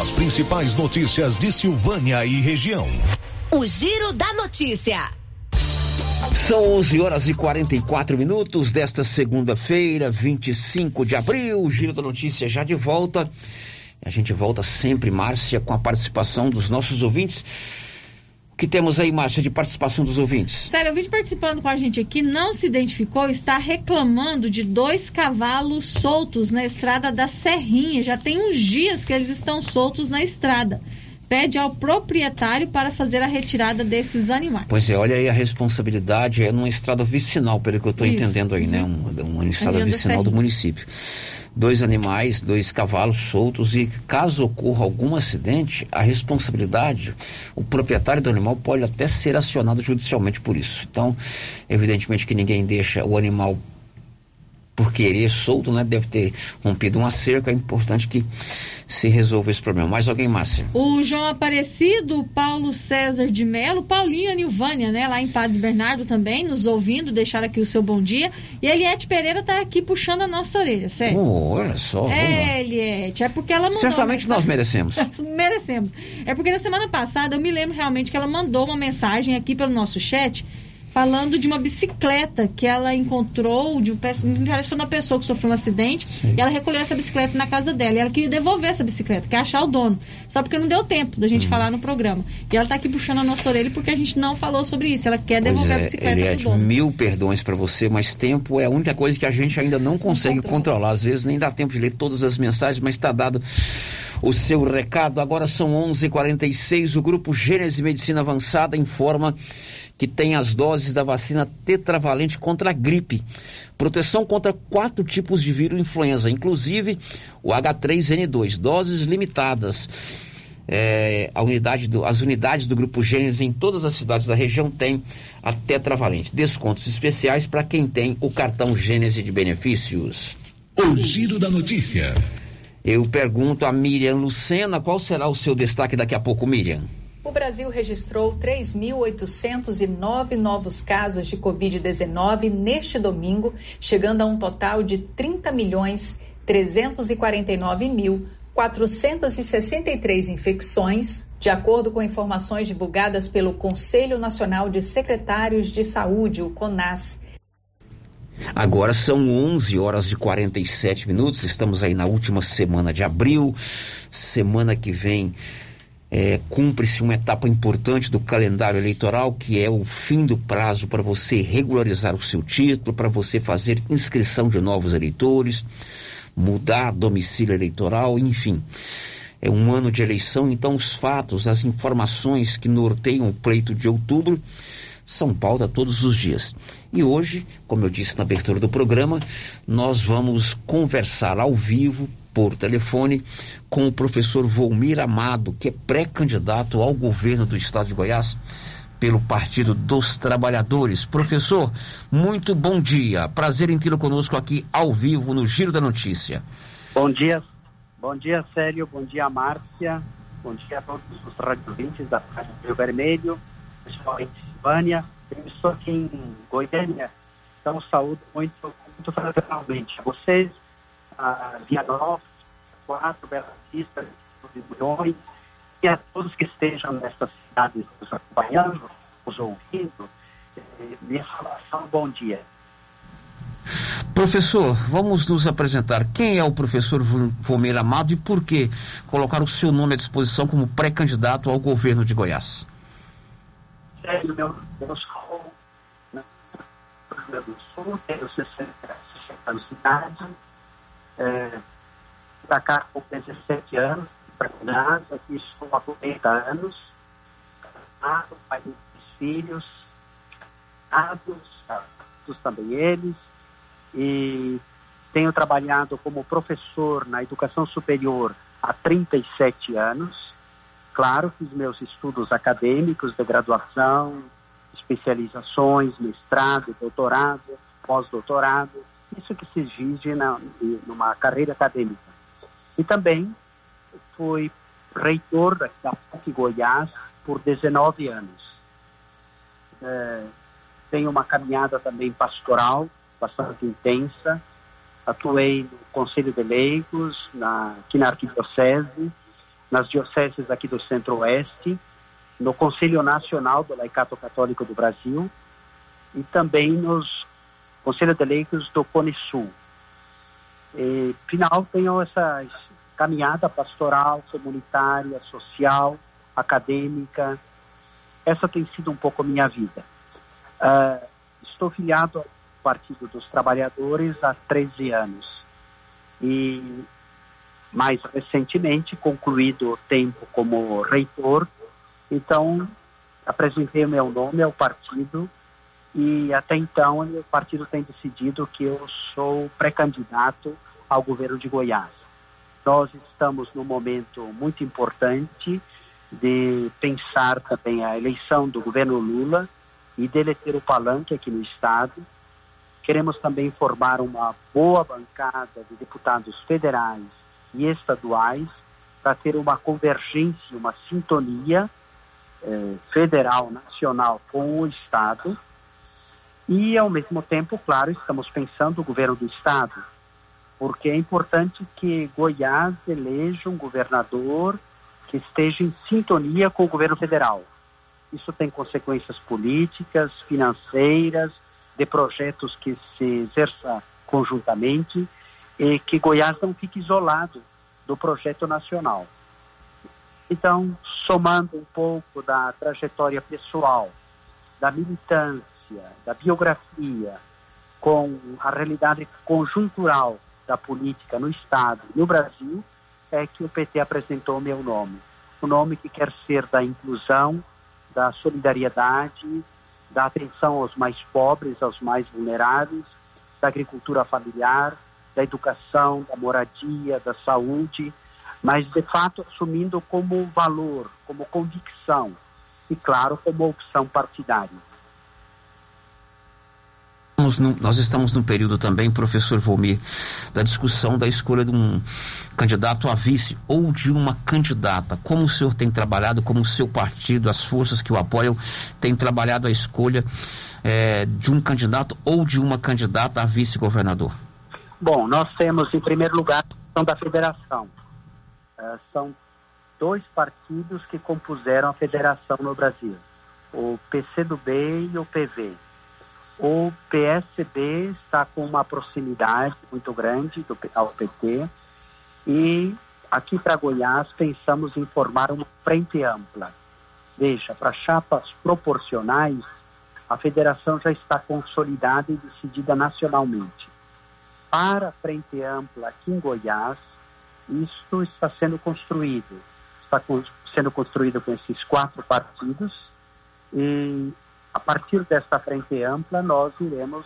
[SPEAKER 8] As principais notícias de Silvânia e região.
[SPEAKER 28] O Giro da Notícia.
[SPEAKER 4] São 11 horas e 44 minutos desta segunda-feira, 25 de abril. O Giro da Notícia já de volta. A gente volta sempre, Márcia, com a participação dos nossos ouvintes. Que temos aí, Márcia, de participação dos ouvintes?
[SPEAKER 15] Sério, o vídeo participando com a gente aqui não se identificou, está reclamando de dois cavalos soltos na estrada da Serrinha. Já tem uns dias que eles estão soltos na estrada. Pede ao proprietário para fazer a retirada desses animais.
[SPEAKER 4] Pois é, olha aí a responsabilidade é numa estrada vicinal, pelo que eu estou entendendo aí, né?
[SPEAKER 15] Uhum.
[SPEAKER 4] Uma, uma estrada vicinal do
[SPEAKER 15] Serrinha.
[SPEAKER 4] município. Dois animais, dois cavalos soltos e caso ocorra algum acidente, a responsabilidade, o proprietário do animal pode até ser acionado judicialmente por isso. Então, evidentemente que ninguém deixa o animal por querer solto, né? Deve ter rompido uma cerca. É importante que se resolva esse problema. Mais alguém, Márcia?
[SPEAKER 15] O João Aparecido, Paulo César de Melo, Paulinho e Nilvânia, né? Lá em Padre Bernardo também, nos ouvindo, deixaram aqui o seu bom dia. E a Eliette Pereira tá aqui puxando a nossa orelha, sério.
[SPEAKER 4] Oh, olha só.
[SPEAKER 15] É, Eliette, é porque ela mandou.
[SPEAKER 4] Certamente nós merecemos. *laughs*
[SPEAKER 15] Merecemos. É porque na semana passada eu me lembro realmente que ela mandou uma mensagem aqui pelo nosso chat falando de uma bicicleta que ela encontrou, de um, me parece foi uma pessoa que sofreu um acidente, e ela recolheu essa bicicleta na casa dela. E ela queria devolver essa bicicleta, quer achar o dono. Só porque não deu tempo da
[SPEAKER 4] Hum.
[SPEAKER 15] gente falar no programa. E ela tá aqui puxando a nossa orelha porque a gente não falou sobre isso. Ela quer devolver a
[SPEAKER 4] é,
[SPEAKER 15] bicicleta pro
[SPEAKER 4] Eliette,
[SPEAKER 15] dono.
[SPEAKER 4] mil perdões para você, mas tempo é a única coisa que a gente ainda não consegue controlar. Às vezes nem dá tempo de ler todas as mensagens, mas está dado o seu recado. Agora são 11:46. O grupo Gênese Medicina Avançada informa que tem as doses da vacina tetravalente contra a gripe. Proteção contra quatro tipos de vírus influenza, inclusive o H3N2. Doses limitadas. É, a unidade do- as unidades do Grupo Gênesis em todas as cidades da região têm a tetravalente. Descontos especiais para quem tem o cartão Gênesis de benefícios.
[SPEAKER 8] O Giro da Notícia.
[SPEAKER 4] Eu pergunto a Miriam Lucena qual será o seu destaque daqui a pouco, Miriam.
[SPEAKER 29] O Brasil registrou 3.809 novos casos de Covid-19 neste domingo, chegando a um total de 30 milhões 349 mil 463 infecções, de acordo com informações divulgadas pelo Conselho Nacional de Secretários de Saúde, o CONAS.
[SPEAKER 4] Agora são 11 horas e 47 minutos. Estamos aí na última semana de abril. Semana que vem é, cumpre-se uma etapa importante do calendário eleitoral, que é o fim do prazo para você regularizar o seu título, para você fazer inscrição de novos eleitores, mudar domicílio eleitoral, enfim. É um ano de eleição, então os fatos, as informações que norteiam o pleito de outubro são pauta todos os dias. E hoje, como eu disse na abertura do programa, nós vamos conversar ao vivo, por telefone, com o professor Volmir Amado, que é pré-candidato ao governo do estado de Goiás pelo Partido dos Trabalhadores. Professor, muito bom dia. Prazer em tê-lo conosco aqui ao vivo no Giro da Notícia.
[SPEAKER 30] Bom dia, bom dia, Célio, bom dia, Márcia, bom dia a todos os radiovintes da Rádio Rio Vermelho, em Silvânia, eu estou aqui em Goiânia, então saúdo muito, muito fraternalmente a vocês, a Vianópolis, quatro Bela Vista, Bulhões, e a todos que estejam nessas cidades nos acompanhando, nos ouvindo, eh, minha saudação, bom dia.
[SPEAKER 4] Professor, vamos nos apresentar. Quem é o professor Volmir Amado e por que colocar o seu nome à disposição como pré-candidato ao governo de Goiás?
[SPEAKER 30] Sério, meu, eu sou né, do Sul, tenho 60, 60 anos de idade, é, para cá com 17 anos, para Goiás, aqui estou há 40 anos, casado, pai de filhos, casados, casados também eles, e Tenho trabalhado como professor na educação superior há 37 anos. Claro, fiz meus estudos acadêmicos de graduação, especializações, mestrado, doutorado, pós-doutorado, isso que se exige na, numa carreira acadêmica. E também fui reitor da PUC Goiás por 19 anos. É, tenho uma caminhada também pastoral bastante intensa. Atuei no Conselho de Leigos, na, aqui na Arquidiocese, nas dioceses aqui do Centro-Oeste, no Conselho Nacional do Laicato Católico do Brasil e também nos Conselho de Leigos do Cone Sul. E, final, tenho essa caminhada pastoral, comunitária, social, acadêmica. Essa tem sido um pouco a minha vida. Uh, estou filiado ao Partido dos Trabalhadores há 13 anos. E mais recentemente concluído o tempo como reitor, então apresentei meu nome ao partido e até então o partido tem decidido que eu sou pré-candidato ao governo de Goiás. Nós estamos num momento muito importante de pensar também a eleição do governo Lula e dele ter o palanque aqui no estado. Queremos também formar uma boa bancada de deputados federais e estaduais para ter uma convergência, uma sintonia eh, federal, nacional com o Estado. E, ao mesmo tempo, claro, estamos pensando o governo do Estado, porque é importante que Goiás eleja um governador que esteja em sintonia com o governo federal. Isso tem consequências políticas, financeiras, de projetos que se exerça conjuntamente e que Goiás não fique isolado do projeto nacional. Então, somando um pouco da trajetória pessoal, da militância, da biografia, com a realidade conjuntural da política no Estado no Brasil, é que o PT apresentou meu nome. O nome que quer ser da inclusão, da solidariedade, da atenção aos mais pobres, aos mais vulneráveis, da agricultura familiar, da educação, da moradia, da saúde, mas de fato assumindo como valor, como convicção e, claro, como opção partidária.
[SPEAKER 31] Nós estamos no período também, professor Volmir, da discussão da escolha de um candidato a vice ou de uma candidata. Como o senhor tem trabalhado, como o seu partido, as forças que o apoiam, têm trabalhado a escolha é, de um candidato ou de uma candidata a vice-governador?
[SPEAKER 30] Bom, nós temos, em primeiro lugar, a questão da federação. Uh, são dois partidos que compuseram a federação no Brasil, o PCdoB e o PV. O PSB está com uma proximidade muito grande do, ao PT e aqui para Goiás pensamos em formar uma frente ampla. Veja, para chapas proporcionais, a federação já está consolidada e decidida nacionalmente. Para a frente ampla aqui em Goiás, isto está sendo construído. Está sendo construído com esses quatro partidos e a partir desta frente ampla, nós iremos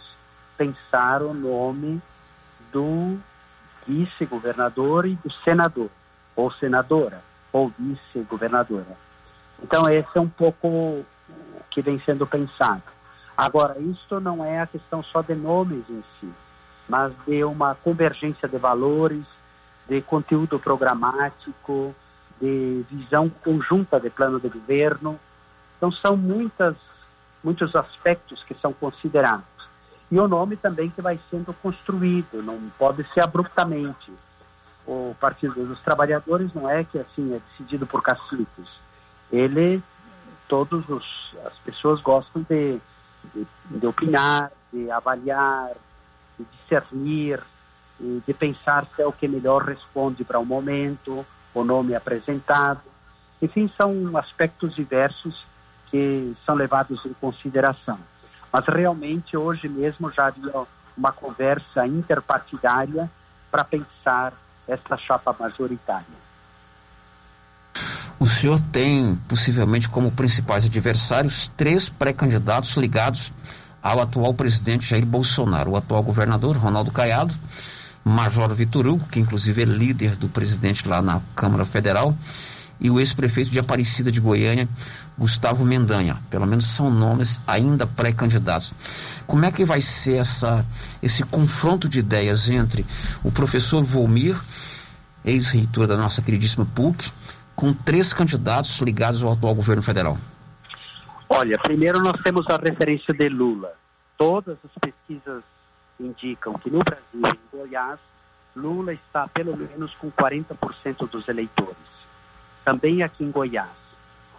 [SPEAKER 30] pensar o nome do vice-governador e do senador, ou senadora, ou vice-governadora. Então, esse é um pouco o que vem sendo pensado. Agora, isto não é a questão só de nomes em si, mas de uma convergência de valores, de conteúdo programático, de visão conjunta de plano de governo. Então, são muitas muitos aspectos que são considerados. E o nome também que vai sendo construído, não pode ser abruptamente. O Partido dos Trabalhadores não é que assim é decidido por caciques. Ele, todos os, as pessoas gostam de, de, de opinar, de avaliar, de discernir, de pensar se é o que melhor responde para o momento, o nome apresentado. Enfim, são aspectos diversos que são levados em consideração. Mas realmente hoje mesmo já havia uma conversa interpartidária para pensar essa chapa majoritária.
[SPEAKER 31] O senhor tem possivelmente como principais adversários três pré-candidatos ligados ao atual presidente Jair Bolsonaro, o atual governador Ronaldo Caiado, Major Vitor Hugo, que inclusive é líder do presidente lá na Câmara Federal, e o ex-prefeito de Aparecida de Goiânia, Gustavo Mendanha. Pelo menos são nomes ainda pré-candidatos. Como é que vai ser essa, esse confronto de ideias entre o professor Volmir, ex-reitor da nossa queridíssima PUC, com três candidatos ligados ao atual governo federal?
[SPEAKER 30] Olha, primeiro nós temos a referência de Lula. Todas as pesquisas indicam que no Brasil, em Goiás, Lula está pelo menos com 40% dos eleitores. Também aqui em Goiás.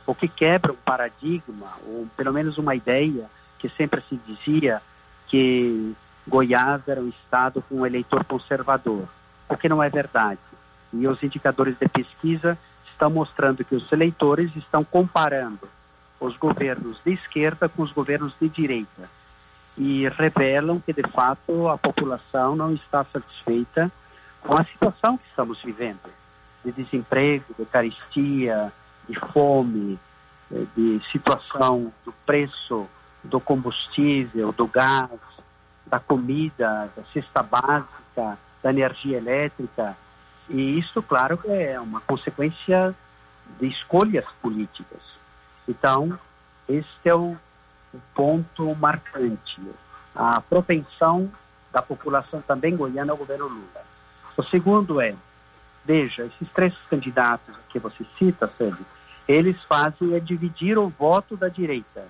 [SPEAKER 30] O que quebra um paradigma, ou pelo menos uma ideia que sempre se dizia que Goiás era um estado com um eleitor conservador, o que não é verdade. E os indicadores de pesquisa estão mostrando que os eleitores estão comparando os governos de esquerda com os governos de direita e revelam que, de fato, a população não está satisfeita com a situação que estamos vivendo de desemprego, de caristia, de fome, eh, de situação do preço do combustível, do gás, da comida, da cesta básica, da energia elétrica. E isso, claro, é uma consequência de escolhas políticas. Então, este é o ponto marcante, a propensão da população também goiana ao governo Lula. O segundo é, veja, esses três candidatos que você cita, Sérgio, eles fazem é dividir o voto da direita.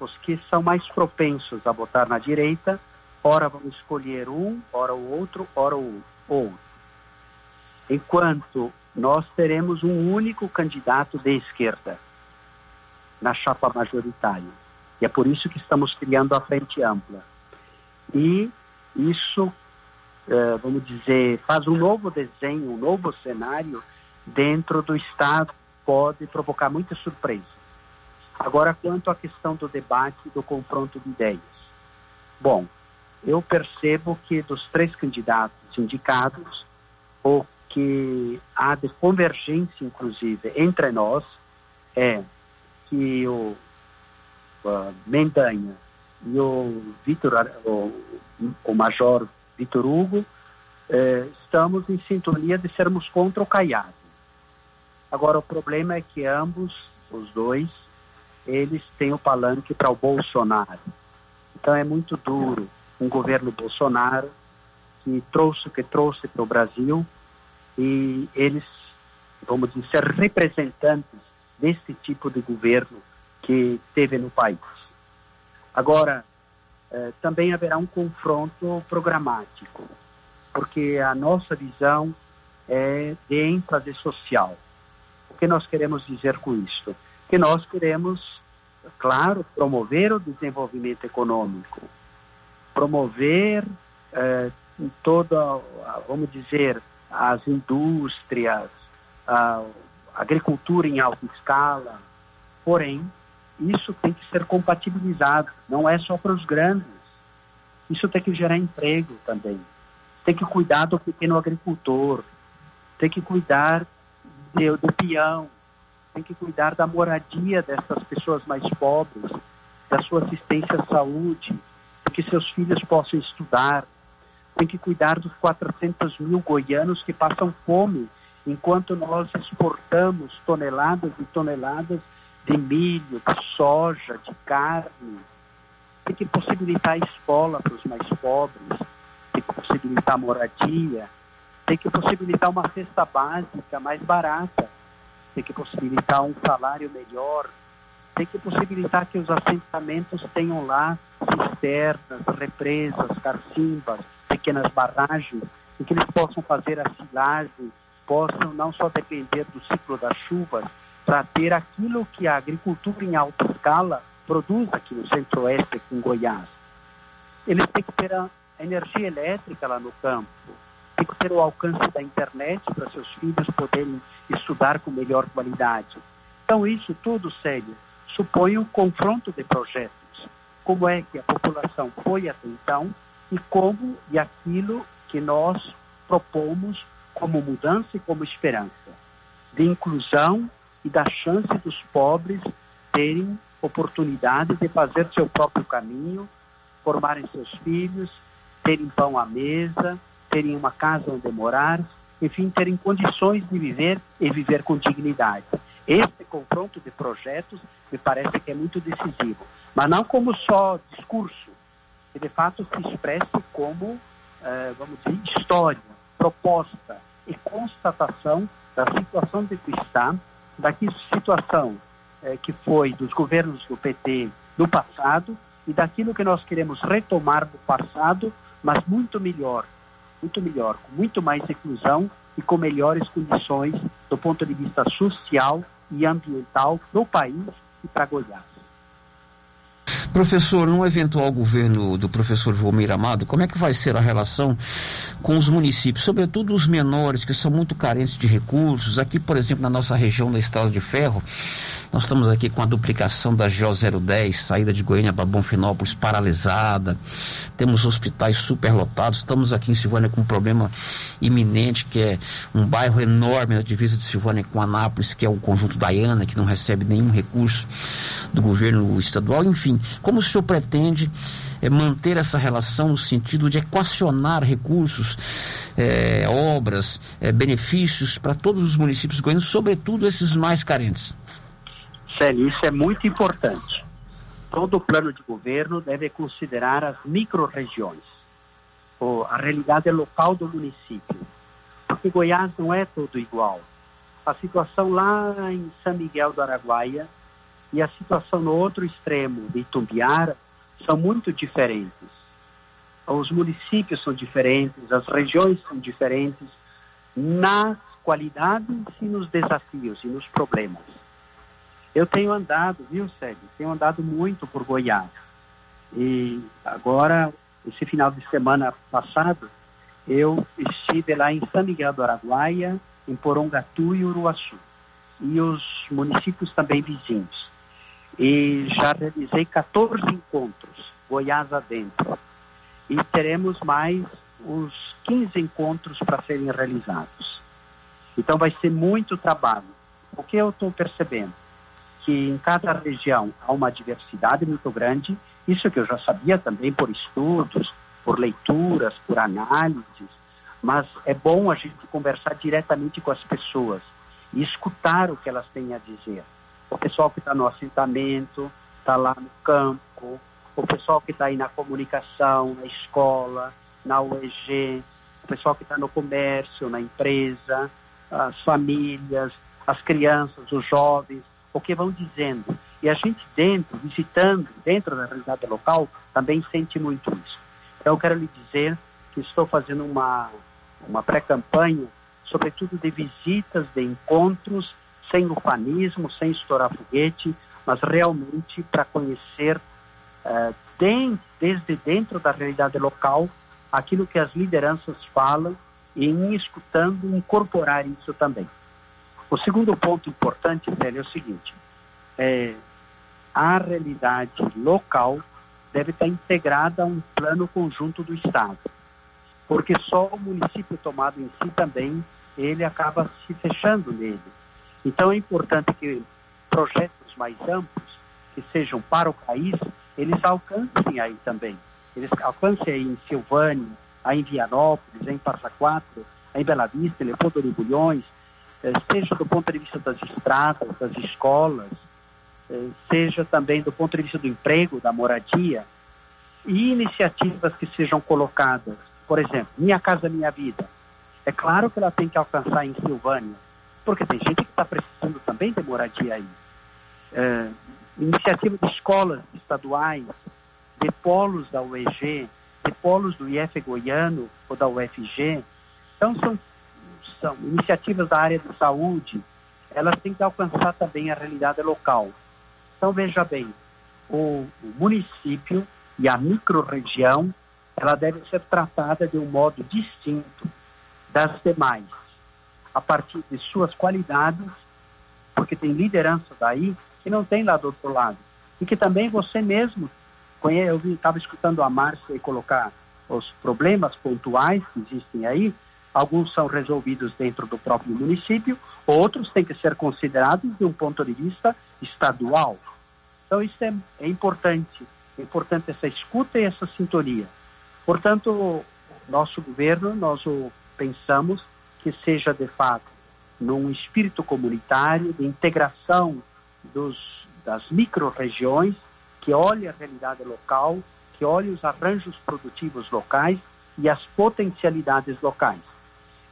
[SPEAKER 30] Os que são mais propensos a votar na direita, ora vão escolher um, ora o outro, ora o outro. Enquanto nós teremos um único candidato de esquerda na chapa majoritária. E é por isso que estamos criando a frente ampla. E isso, vamos dizer, faz um novo desenho, um novo cenário dentro do Estado, pode provocar muitas surpresas. Agora, quanto à questão do debate, do confronto de ideias. Bom, eu percebo que dos três candidatos indicados, o que há de convergência, inclusive, entre nós, é que o uh, Mendanha e o Vitor, o, o Major Vitor Hugo, eh, estamos em sintonia de sermos contra o Caiado. Agora, o problema é que ambos, os dois, eles têm o palanque para o Bolsonaro. Então, é muito duro um governo Bolsonaro que trouxe o que trouxe para o Brasil e eles, vamos dizer, representantes desse tipo de governo que teve no país. Agora, eh, também haverá um confronto programático, porque a nossa visão é de ênfase social. O que nós queremos dizer com isso? Que nós queremos, claro, promover o desenvolvimento econômico, promover eh, toda, vamos dizer, as indústrias, ah, agricultura em alta escala. Porém, isso tem que ser compatibilizado, não é só para os grandes. Isso tem que gerar emprego também. Tem que cuidar do pequeno agricultor, tem que cuidar do, do peão, tem que cuidar da moradia dessas pessoas mais pobres, da sua assistência à saúde, que seus filhos possam estudar, tem que cuidar dos 400 mil goianos que passam fome enquanto nós exportamos toneladas e toneladas de milho, de soja, de carne, tem que possibilitar escola para os mais pobres, tem que possibilitar moradia, tem que possibilitar uma cesta básica mais barata, tem que possibilitar um salário melhor, tem que possibilitar que os assentamentos tenham lá cisternas, represas, carcimbas, pequenas barragens, em que eles possam fazer a silagem, possam não só depender do ciclo das chuvas, para ter aquilo que a agricultura em alta escala produz aqui no centro-oeste, aqui em Goiás. Eles têm que ter a energia elétrica lá no campo, tem que ter o alcance da internet para seus filhos poderem estudar com melhor qualidade. Então, isso tudo, sério, supõe um confronto de projetos. Como é que a população foi até então e como e aquilo que nós propomos como mudança e como esperança, de inclusão e da chance dos pobres terem oportunidade de fazer seu próprio caminho, formarem seus filhos, terem pão à mesa, terem uma casa onde morar, enfim, terem condições de viver e viver com dignidade. Esse confronto de projetos me parece que é muito decisivo, mas não como só discurso, que de fato se expresse como, eh, vamos dizer, história, proposta e constatação da situação de que está, da situação eh, que foi dos governos do PT no passado e daquilo que nós queremos retomar do passado, mas muito melhor, muito melhor, com muito mais inclusão e com melhores condições do ponto de vista social e ambiental no país e para Goiás.
[SPEAKER 31] Professor, num eventual governo do professor Volmir Amado, como é que vai ser a relação com os municípios, sobretudo os menores, que são muito carentes de recursos? Aqui, por exemplo, na nossa região da Estrada de Ferro, nós estamos aqui com a duplicação da GO 010, saída de Goiânia para Bonfinópolis paralisada. Temos hospitais superlotados. Estamos aqui em Silvânia com um problema iminente, que é um bairro enorme na divisa de Silvânia com Anápolis, que é o conjunto Daiana, que não recebe nenhum recurso do governo estadual. Enfim, como o senhor pretende é, manter essa relação no sentido de equacionar recursos, é, obras, é, benefícios para todos os municípios goianos, sobretudo esses mais carentes?
[SPEAKER 30] Célio, isso é muito importante. Todo plano de governo deve considerar as micro-regiões, a realidade local do município. Porque Goiás não é todo igual. A situação lá em São Miguel do Araguaia e a situação no outro extremo de Itumbiara são muito diferentes. Os municípios são diferentes, as regiões são diferentes nas qualidades e nos desafios e nos problemas. Eu tenho andado, viu, Sérgio? Tenho andado muito por Goiás. E agora, esse final de semana passado, eu estive lá em São Miguel do Araguaia, em Porongatu e Uruaçu. E os municípios também vizinhos. E já realizei 14 encontros, Goiás adentro. E teremos mais uns 15 encontros para serem realizados. Então vai ser muito trabalho. O que eu estou percebendo? Que em cada região há uma diversidade muito grande, isso que eu já sabia também por estudos, por leituras, por análises, mas é bom a gente conversar diretamente com as pessoas e escutar o que elas têm a dizer. O pessoal que está no assentamento, está lá no campo, o pessoal que está aí na comunicação, na escola, na UEG, o pessoal que está no comércio, na empresa, as famílias, as crianças, os jovens, o que vão dizendo. E a gente dentro, visitando, dentro da realidade local, também sente muito isso. Então eu quero lhe dizer que estou fazendo uma, uma pré-campanha, sobretudo de visitas, de encontros, sem ufanismo, sem estourar foguete, mas realmente para conhecer uh, desde dentro da realidade local aquilo que as lideranças falam e em escutando incorporar isso também. O segundo ponto importante, Célio, é o seguinte: é, a realidade local deve estar integrada a um plano conjunto do Estado, porque só o município tomado em si também ele acaba se fechando nele. Então é importante que projetos mais amplos que sejam para o país eles alcancem aí também, eles alcancem aí em Silvânia, aí em Vianópolis, aí em Passa Quatro, aí em Bela Vista, Leopoldo de Bulhões, seja do ponto de vista das estradas, das escolas, eh, seja também do ponto de vista do emprego, da moradia, e iniciativas que sejam colocadas, por exemplo, Minha Casa Minha Vida. É claro que ela tem que alcançar em Silvânia, porque tem gente que está precisando também de moradia aí. É, iniciativa de escolas estaduais, de polos da UEG, de polos do IF Goiano ou da UFG. Então, são são iniciativas da área de saúde, elas têm que alcançar também a realidade local. Então, veja bem, o, o município e a microrregião, ela deve ser tratada de um modo distinto das demais, a partir de suas qualidades, porque tem liderança daí que não tem lá do outro lado. E que também você mesmo, eu estava escutando a Márcia colocar os problemas pontuais que existem aí, Alguns são resolvidos dentro do próprio município, outros têm que ser considerados de um ponto de vista estadual. Então, isso é, é importante. É importante essa escuta e essa sintonia. Portanto, nosso governo, nós pensamos que seja de fato num espírito comunitário de integração dos, das micro-regiões, que olhe a realidade local, que olhe os arranjos produtivos locais e as potencialidades locais.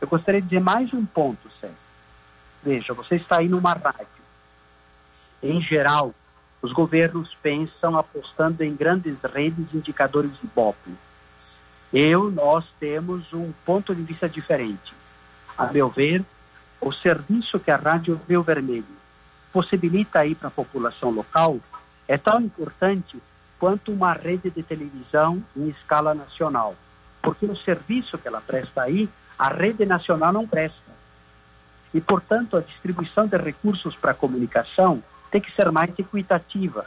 [SPEAKER 30] Eu gostaria de dizer mais um ponto, Sérgio. Veja, você está aí numa rádio. Em geral, os governos pensam apostando em grandes redes de indicadores de Ibope. Eu, nós temos um ponto de vista diferente. A meu ver, o serviço que a Rádio Rio Vermelho possibilita aí para a população local é tão importante quanto uma rede de televisão em escala nacional. Porque o serviço que ela presta aí, a rede nacional não presta. E, portanto, a distribuição de recursos para a comunicação tem que ser mais equitativa.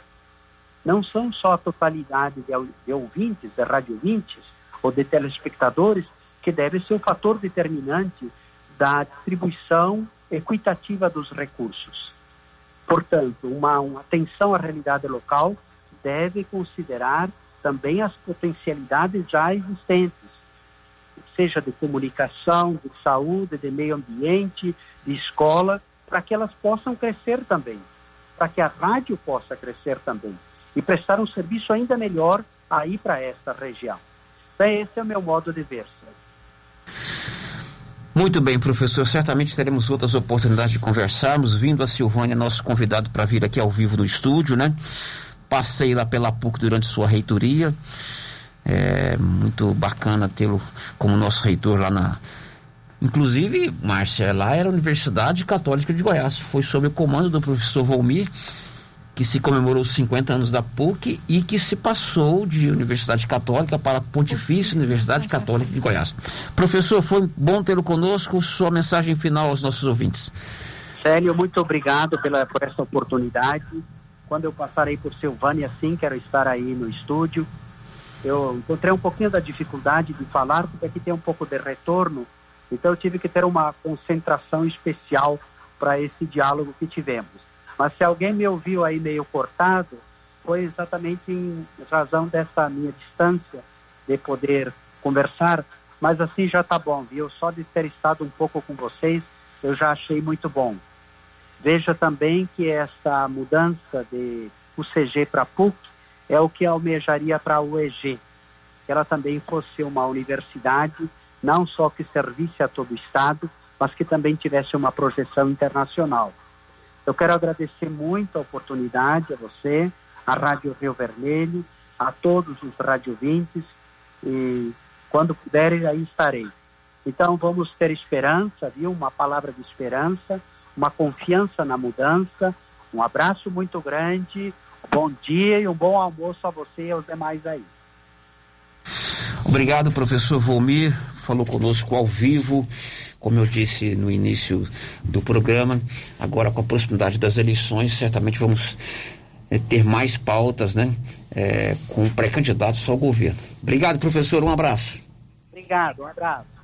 [SPEAKER 30] Não são só a totalidade de, ouvintes, de rádio ouvintes ou de telespectadores que deve ser o fator determinante da distribuição equitativa dos recursos. Portanto, uma, uma atenção à realidade local deve considerar também as potencialidades já existentes, seja de comunicação, de saúde, de meio ambiente, de escola, para que elas possam crescer também, para que a rádio possa crescer também e prestar um serviço ainda melhor aí para esta região. Então, esse é o meu modo de ver.
[SPEAKER 4] Muito bem, professor. Certamente teremos outras oportunidades de conversarmos. Vindo a Silvânia, nosso convidado para vir aqui ao vivo no estúdio, né? Passei lá pela PUC durante sua reitoria. É muito bacana tê-lo como nosso reitor lá na. Inclusive, Márcia, lá era a Universidade Católica de Goiás. Foi sob o comando do professor Volmir que se comemorou os 50 anos da PUC e que se passou de Universidade Católica para Pontifícia Universidade Católica de Goiás. Professor, foi bom tê-lo conosco. Sua mensagem final aos nossos ouvintes.
[SPEAKER 30] Célio, muito obrigado pela, por essa oportunidade. Quando eu passarei por Silvânia, sim, quero estar aí no estúdio. Eu encontrei um pouquinho da dificuldade de falar, porque aqui tem um pouco de retorno, então eu tive que ter uma concentração especial para esse diálogo que tivemos. Mas se alguém me ouviu aí meio cortado, foi exatamente em razão dessa minha distância de poder conversar, mas assim já está bom, viu? Só de ter estado um pouco com vocês, eu já achei muito bom. Veja também que essa mudança de UCG para PUC é o que almejaria para a UEG, que ela também fosse uma universidade, não só que servisse a todo o Estado, mas que também tivesse uma projeção internacional. Eu quero agradecer muito a oportunidade a você, a Rádio Rio Vermelho, a todos os radiovintes e quando puderem aí estarei. Então vamos ter esperança, viu? Uma palavra de esperança, uma confiança na mudança. Um abraço muito grande, bom dia e um bom almoço a você e aos demais aí.
[SPEAKER 4] Obrigado, professor Volmir. Falou conosco ao vivo, como eu disse no início do programa. Agora, com a proximidade das eleições, certamente vamos é, ter mais pautas, né? É, com pré-candidatos ao governo. Obrigado, professor. Um abraço.
[SPEAKER 30] Obrigado, um abraço.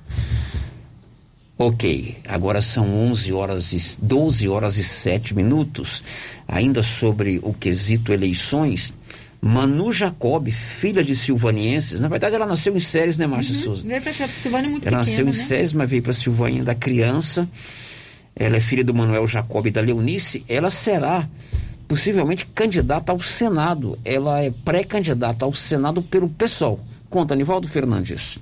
[SPEAKER 4] Ok, agora são 11 horas e 12 horas e 7 minutos. Ainda sobre o quesito eleições. Manu Jacob, filha de silvanienses. Na verdade, ela nasceu em Séries, né, Márcia uhum. Souza?
[SPEAKER 15] Veio pra cá, Silvânia é muito
[SPEAKER 4] Ela
[SPEAKER 15] pequena,
[SPEAKER 4] nasceu em
[SPEAKER 15] né?
[SPEAKER 4] Séries, mas veio para Silvânia da criança. Ela é filha do Manuel Jacob e da Leonice. Ela será possivelmente candidata ao Senado. Ela é pré-candidata ao Senado pelo PSOL. Conta, Nivaldo Fernandes.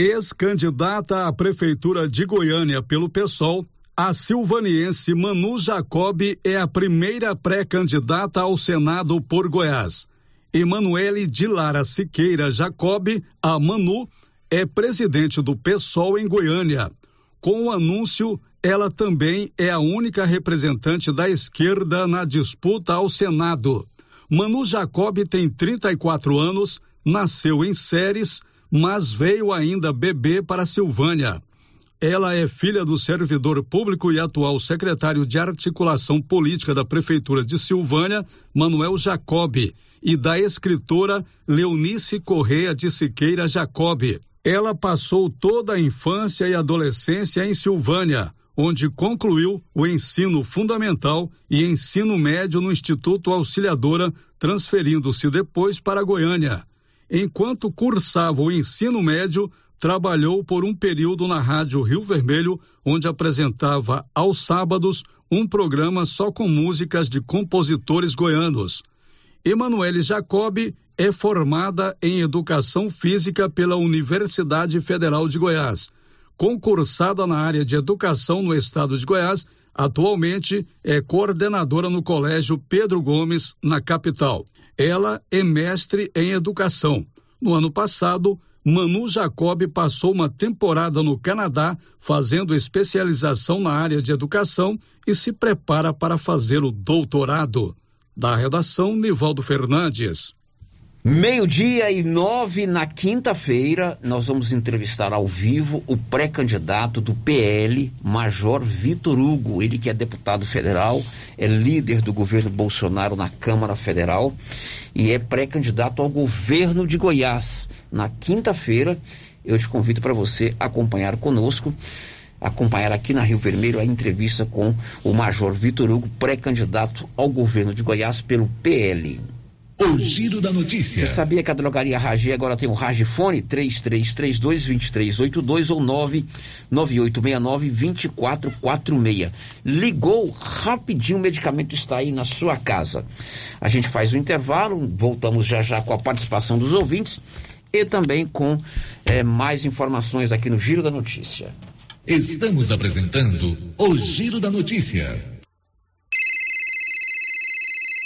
[SPEAKER 6] Ex-candidata à Prefeitura de Goiânia pelo PSOL, a silvaniense Manu Jacob é a primeira pré-candidata ao Senado por Goiás. Emanuele de Lara Siqueira Jacob, a Manu, é presidente do PSOL em Goiânia. Com o anúncio, ela também é a única representante da esquerda na disputa ao Senado. Manu Jacob tem 34 anos, nasceu em Séries, mas veio ainda bebê para Silvânia. Ela é filha do servidor público e atual secretário de articulação política da Prefeitura de Silvânia, Manuel Jacob, e da escritora Leonice Correia de Siqueira Jacob. Ela passou toda a infância e adolescência em Silvânia, onde concluiu o ensino fundamental e ensino médio no Instituto Auxiliadora, transferindo-se depois para Goiânia. Enquanto cursava o ensino médio, trabalhou por um período na Rádio Rio Vermelho, onde apresentava aos sábados um programa só com músicas de compositores goianos. Emanuele Jacobi é formada em Educação Física pela Universidade Federal de Goiás. Concursada na área de educação no estado de Goiás, atualmente é coordenadora no Colégio Pedro Gomes, na capital. Ela é mestre em educação. No ano passado, Manu Jacob passou uma temporada no Canadá fazendo especialização na área de educação e se prepara para fazer o doutorado. Da redação, Nivaldo Fernandes.
[SPEAKER 4] Meio-dia e nove na quinta-feira, nós vamos entrevistar ao vivo o pré-candidato do PL, Major Vitor Hugo. Ele que é deputado federal, é líder do governo Bolsonaro na Câmara Federal e é pré-candidato ao governo de Goiás. Na quinta-feira, eu te convido para você acompanhar conosco acompanhar aqui na Rio Vermelho a entrevista com o Major Vitor Hugo, pré-candidato ao governo de Goiás pelo PL.
[SPEAKER 8] O giro da notícia.
[SPEAKER 4] Você sabia que a drogaria Ragi agora tem um Ragifone 3332-2382 ou 99869-2446. Ligou rapidinho, o medicamento está aí na sua casa. A gente faz o um intervalo, voltamos já já com a participação dos ouvintes e também com eh, mais informações aqui no Giro da Notícia.
[SPEAKER 8] Estamos apresentando o Giro da Notícia.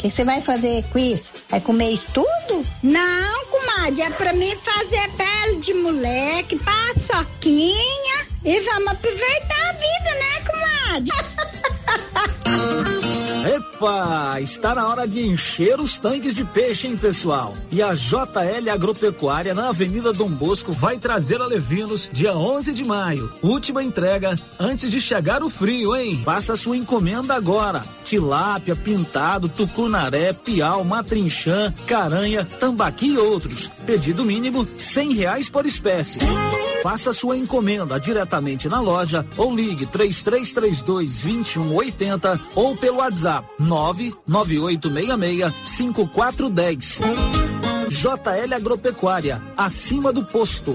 [SPEAKER 32] O que você vai fazer com isso? Vai comer isso tudo?
[SPEAKER 33] Não, comadre, é pra mim fazer pele de moleque, paçoquinha e vamos aproveitar a vida, né, comadre? *laughs*
[SPEAKER 11] Epa, está na hora de encher os tanques de peixe, hein, pessoal? E a JL Agropecuária na Avenida Dom Bosco vai trazer a Levinos dia 11 de maio. Última entrega antes de chegar o frio, hein? Faça sua encomenda agora. Tilápia, pintado, tucunaré, piau, matrinchã, caranha, tambaqui e outros. Pedido mínimo cem reais por espécie. Faça sua encomenda diretamente na loja ou ligue 3332 2180 ou pelo WhatsApp 99866 5410. JL Agropecuária, acima do posto.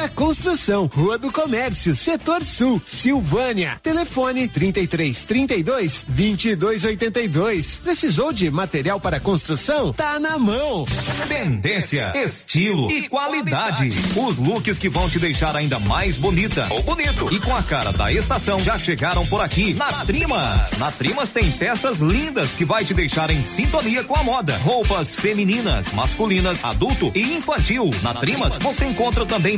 [SPEAKER 24] construção, Rua do Comércio, Setor Sul, Silvânia. Telefone 33 32 22 82. Precisou de material para construção? Tá na mão.
[SPEAKER 34] Tendência, estilo e qualidade. Os looks que vão te deixar ainda mais bonita ou bonito e com a cara da estação já chegaram por aqui na Trimas. Na Trimas tem peças lindas que vai te deixar em sintonia com a moda. Roupas femininas, masculinas, adulto e infantil. Na Trimas você encontra também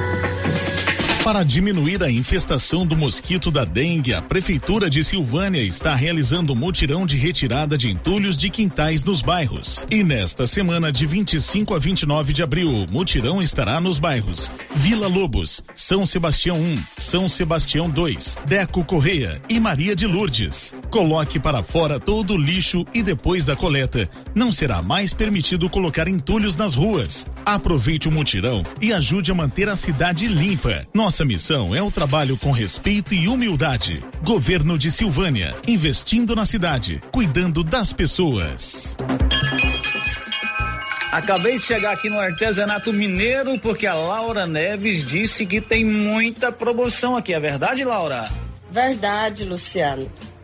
[SPEAKER 2] Para diminuir a infestação do mosquito da dengue, a Prefeitura de Silvânia está realizando um mutirão de retirada de entulhos de quintais nos bairros. E nesta semana, de 25 a 29 de abril, o mutirão estará nos bairros Vila Lobos, São Sebastião 1, São Sebastião 2, Deco Correia e Maria de Lourdes. Coloque para fora todo o lixo e depois da coleta, não será mais permitido colocar entulhos nas ruas. Aproveite o mutirão e ajude a manter a cidade limpa. Nós nossa missão é o trabalho com respeito e humildade. Governo de Silvânia, investindo na cidade, cuidando das pessoas.
[SPEAKER 11] Acabei de chegar aqui no artesanato mineiro porque a Laura Neves disse que tem muita promoção aqui. É verdade, Laura?
[SPEAKER 35] Verdade, Luciano.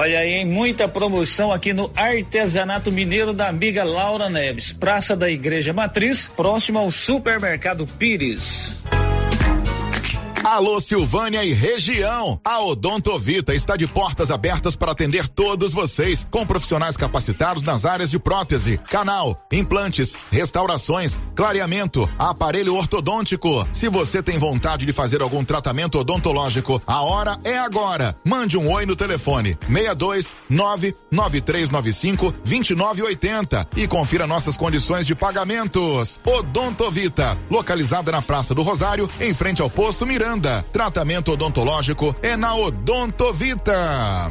[SPEAKER 11] Olha aí, muita promoção aqui no Artesanato Mineiro da amiga Laura Neves, Praça da Igreja Matriz, próximo ao Supermercado Pires.
[SPEAKER 36] Alô Silvânia e região. A Odontovita está de portas abertas para atender todos vocês, com profissionais capacitados nas áreas de prótese, canal, implantes, restaurações, clareamento, aparelho ortodôntico. Se você tem vontade de fazer algum tratamento odontológico, a hora é agora. Mande um oi no telefone 62 99395 2980 e confira nossas condições de pagamentos. Odontovita, localizada na Praça do Rosário, em frente ao posto Miranda. Miranda. Tratamento odontológico é na Odontovita.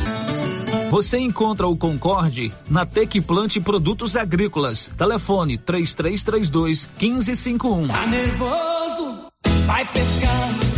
[SPEAKER 11] Você encontra o Concorde na Tec Plante Produtos Agrícolas. Telefone 3332 1551.
[SPEAKER 27] Tá nervoso? Vai pescar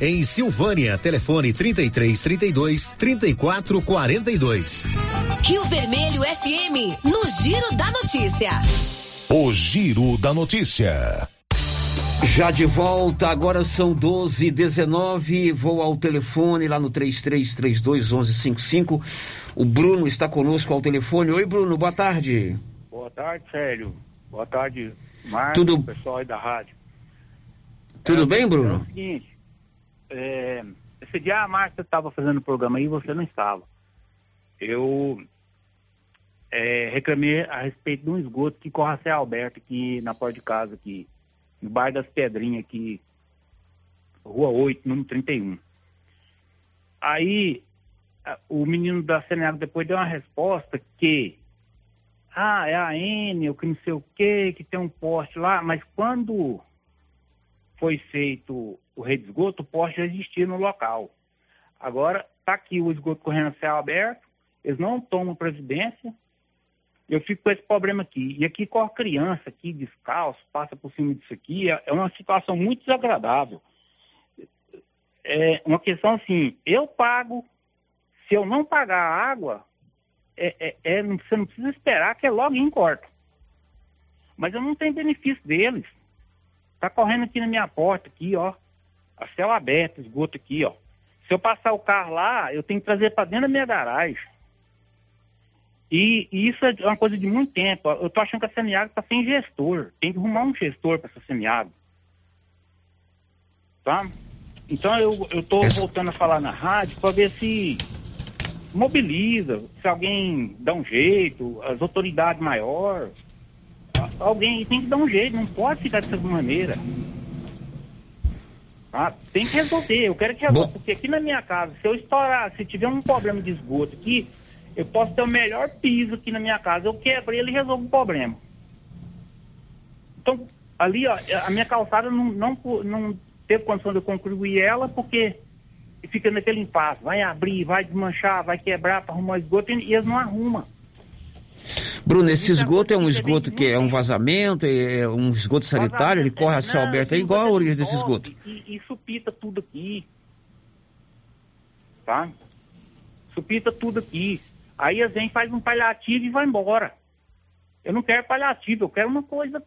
[SPEAKER 37] em Silvânia. Telefone 33 32 34 42.
[SPEAKER 3] Rio Vermelho FM, no Giro da Notícia.
[SPEAKER 8] O Giro da Notícia.
[SPEAKER 4] Já de volta, agora são 12 19 Vou ao telefone lá no 3332 1155. O Bruno está conosco ao telefone. Oi, Bruno, boa tarde.
[SPEAKER 38] Boa tarde, Célio. Boa tarde, Marcos,
[SPEAKER 4] Tudo-
[SPEAKER 38] pessoal aí da rádio.
[SPEAKER 4] Tudo
[SPEAKER 38] É,
[SPEAKER 4] bem,
[SPEAKER 38] É
[SPEAKER 4] Bruno?
[SPEAKER 38] o seguinte, é, esse dia a Márcia estava fazendo o programa e você não estava. Eu é, reclamei a respeito de um esgoto que corre a Céu Alberto aqui na porta de casa, aqui, no bairro das Pedrinhas, aqui, Rua 8, número 31. Aí o menino da Senego depois deu uma resposta que ah, é a Enel, que não sei o quê, que tem um poste lá, mas quando foi feito o rede de esgoto, já existia no local. Agora, está aqui o esgoto correndo a céu aberto, eles não tomam presidência, eu fico com esse problema aqui. E aqui corre criança, aqui descalço, passa por cima disso aqui, é é uma situação muito desagradável. É uma questão assim, eu pago, se eu não pagar a água, é, é- é- você não precisa esperar que é logo em corta. Mas eu não tenho benefício deles. Tá correndo aqui na minha porta, aqui, ó. A céu aberto, esgoto aqui, ó. Se eu passar o carro lá, eu tenho que trazer para dentro da minha garagem. E, e isso é uma coisa de muito tempo. Eu tô achando que a Semiágua tá sem gestor. Tem que arrumar um gestor para essa Semiágua. Tá? Então eu, eu tô voltando a falar na rádio para ver se mobiliza, se alguém dá um jeito, as autoridades maiores. Alguém tem que dar um jeito, não pode ficar dessa maneira. Tá? Tem que resolver, eu quero que resolva, porque aqui na minha casa, se eu estourar, se tiver um problema de esgoto aqui, eu posso ter o melhor piso aqui na minha casa, eu quebro ele e resolvo o problema. Então, ali, ó, a minha calçada não, não, não teve condição de eu concluir ela, porque fica naquele impasse, vai abrir, vai desmanchar, vai quebrar para arrumar esgoto, e eles não arrumam.
[SPEAKER 4] Bruno, esse esgoto é um esgoto que é um vazamento, é um esgoto sanitário, ele corre a céu aberto, é igual a origem desse esgoto.
[SPEAKER 38] E, e supita tudo aqui. Tá? Supita tudo aqui. Aí a gente faz um paliativo e vai embora. Eu não quero paliativo, eu quero uma coisa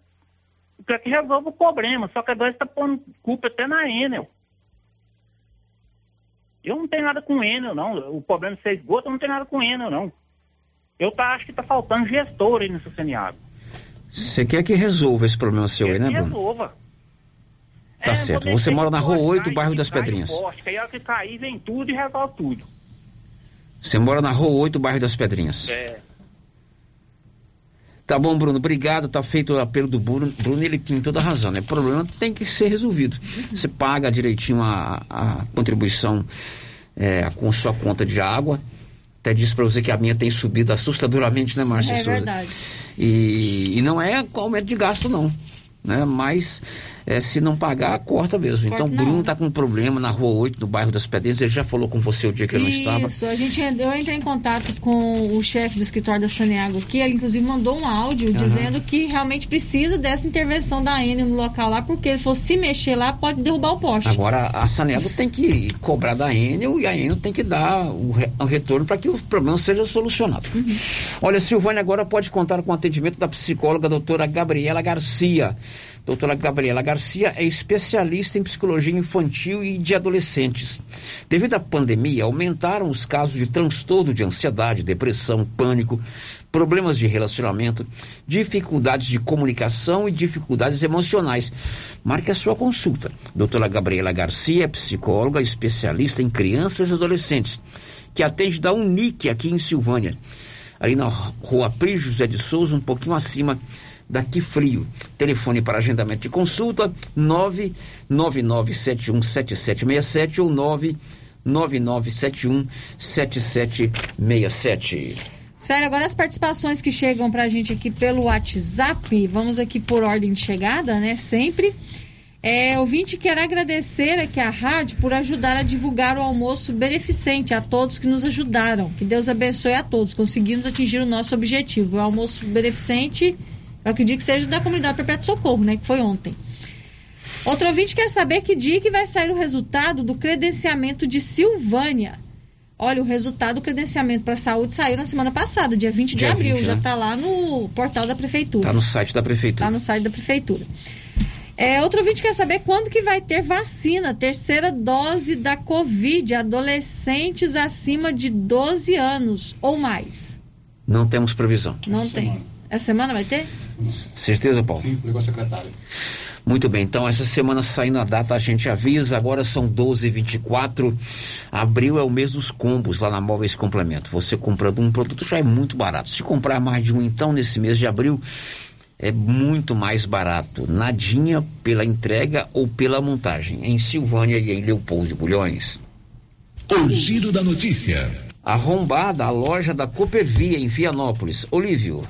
[SPEAKER 38] eu quero que resolva o problema. Só que agora está pondo culpa até na Enel. Eu não tenho nada com Enel, não. O problema de ser esgoto, eu não tenho nada com Enel, não. Eu tá, acho que tá faltando gestor aí nessa Semiágua.
[SPEAKER 4] Você quer que resolva esse problema seu aí, né, Bruno?
[SPEAKER 38] resolva.
[SPEAKER 4] Tá certo. Você mora na rua 8, bairro das Pedrinhas.
[SPEAKER 38] Poste, que aí a hora que cair vem tudo e resolve tudo.
[SPEAKER 4] Você mora na rua 8, bairro das Pedrinhas.
[SPEAKER 38] É.
[SPEAKER 4] Tá bom, Bruno, obrigado. Tá feito o apelo do Bruno. Bruno, ele tem toda a razão, né? O problema tem que ser resolvido. Você paga direitinho a, a contribuição é, com sua conta de água. Até disse para você que a minha tem subido assustadoramente, né, Márcia
[SPEAKER 15] É
[SPEAKER 4] Souza?
[SPEAKER 15] verdade.
[SPEAKER 4] E, e não é com aumento de gasto, não. Né? Mas é, se não pagar, corta mesmo.
[SPEAKER 15] Corta
[SPEAKER 4] então,
[SPEAKER 15] não.
[SPEAKER 4] Bruno tá com um problema na rua 8, no bairro das Pedrinhas. Ele já falou com você o dia que ele não estava.
[SPEAKER 15] Isso, a gente, eu entrei em contato com o chefe do escritório da Saneago aqui, ele inclusive mandou um áudio dizendo que realmente precisa dessa intervenção da Enel no local lá, porque ele falou, se mexer lá, pode derrubar o poste.
[SPEAKER 4] Agora, a Sanego tem que cobrar da Enel e a Enel tem que dar o, re- o retorno para que o problema seja solucionado. Olha, Silvânia agora pode contar com o atendimento da psicóloga doutora Gabriela Garcia. Doutora Gabriela Garcia é especialista em psicologia infantil e de adolescentes. Devido à pandemia, aumentaram os casos de transtorno de ansiedade, depressão, pânico, problemas de relacionamento, dificuldades de comunicação e dificuldades emocionais. Marque a sua consulta. Doutora Gabriela Garcia é psicóloga especialista em crianças e adolescentes, que atende da Unique aqui em Silvânia, ali na rua Pri José de Souza, um pouquinho acima daqui frio. Telefone para agendamento de consulta 999717767 ou 999717767.
[SPEAKER 15] Sério, agora as participações que chegam pra gente aqui pelo WhatsApp, vamos aqui por ordem de chegada, né? Sempre. É, ouvinte quer agradecer aqui à rádio por ajudar a divulgar o almoço beneficente a todos que nos ajudaram. Que Deus abençoe a todos. Conseguimos atingir o nosso objetivo. O almoço beneficente, eu acredito que seja da comunidade Perpétuo Socorro, né? Que foi ontem. Outro ouvinte quer saber que dia que vai sair o resultado do credenciamento de Silvânia. Olha, o resultado do credenciamento para a saúde saiu na semana passada, dia 20
[SPEAKER 4] Dia
[SPEAKER 15] de abril.
[SPEAKER 4] 20,
[SPEAKER 15] já
[SPEAKER 4] né?
[SPEAKER 15] está lá no portal da prefeitura.
[SPEAKER 4] Tá no site da prefeitura.
[SPEAKER 15] Está no site da prefeitura. É, outro ouvinte quer saber quando que vai ter vacina, terceira dose da Covid, adolescentes acima de 12 anos ou mais.
[SPEAKER 4] Não temos previsão.
[SPEAKER 15] Não tem. Essa semana vai ter?
[SPEAKER 4] Certeza, Paulo? Sim,
[SPEAKER 39] ligou a secretária.
[SPEAKER 4] Muito bem, então essa semana saindo a data a gente avisa, agora são 12 e 24 Abril é o mês dos combos lá na Móveis Complemento. Você comprando um produto já é muito barato. Se comprar mais de um então nesse mês de abril, é muito mais barato. Nadinha pela entrega ou pela montagem. Em Silvânia e em Leopoldo de Bulhões.
[SPEAKER 8] O giro da notícia.
[SPEAKER 4] Arrombada a loja da Coopervia em Vianópolis. Olívio.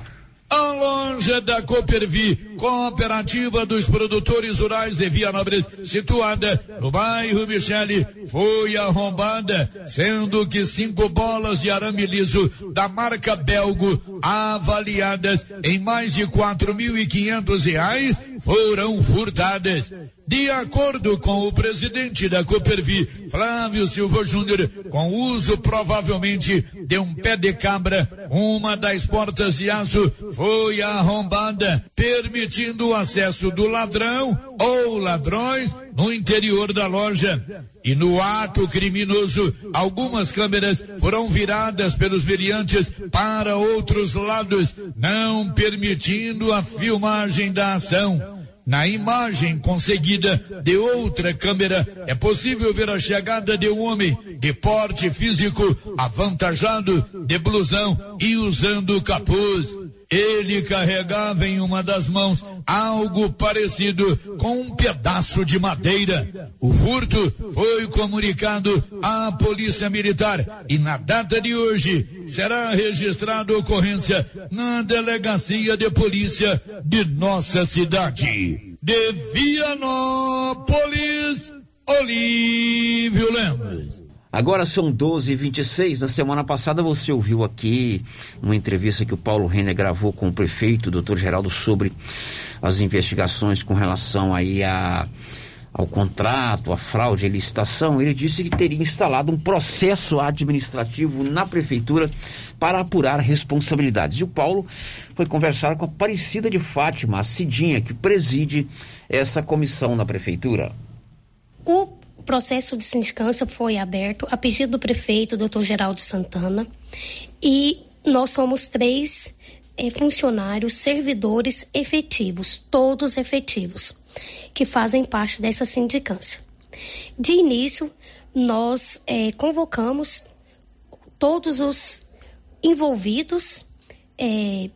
[SPEAKER 1] Loja da Coopervi, cooperativa dos produtores rurais de Vianópolis, situada no bairro Michele, foi arrombada, sendo que cinco bolas de arame liso da marca Belgo, avaliadas em mais de quatro mil e quinhentos reais, foram furtadas. De acordo com o presidente da Coopervi, Flávio Silva Júnior, com uso provavelmente de um pé de cabra, uma das portas de aço foi arrombada, permitindo o acesso do ladrão ou ladrões no interior da loja. E no ato criminoso, algumas câmeras foram viradas pelos meliantes para outros lados, não permitindo a filmagem da ação. Na imagem conseguida de outra câmera, é possível ver a chegada de um homem de porte físico avantajado, de blusão e usando capuz. Ele carregava em uma das mãos algo parecido com um pedaço de madeira. O furto foi comunicado à Polícia Militar e na data de hoje será registrada ocorrência na Delegacia de Polícia de nossa cidade. De Vianópolis, Olívio Lemos.
[SPEAKER 4] Agora são 12 e 26 Na semana passada você ouviu aqui uma entrevista que o Paulo Renner gravou com o prefeito, o doutor Geraldo, sobre as investigações com relação aí a, ao contrato, a fraude, a licitação. Ele disse que teria instalado um processo administrativo na prefeitura para apurar responsabilidades. E o Paulo foi conversar com a Aparecida de Fátima, a Cidinha, que preside essa comissão na prefeitura.
[SPEAKER 40] O processo de sindicância foi aberto a pedido do prefeito, doutor Geraldo Santana, e nós somos três eh, funcionários, servidores efetivos, todos efetivos, que fazem parte dessa sindicância. De início, nós eh, convocamos todos os envolvidos, eh,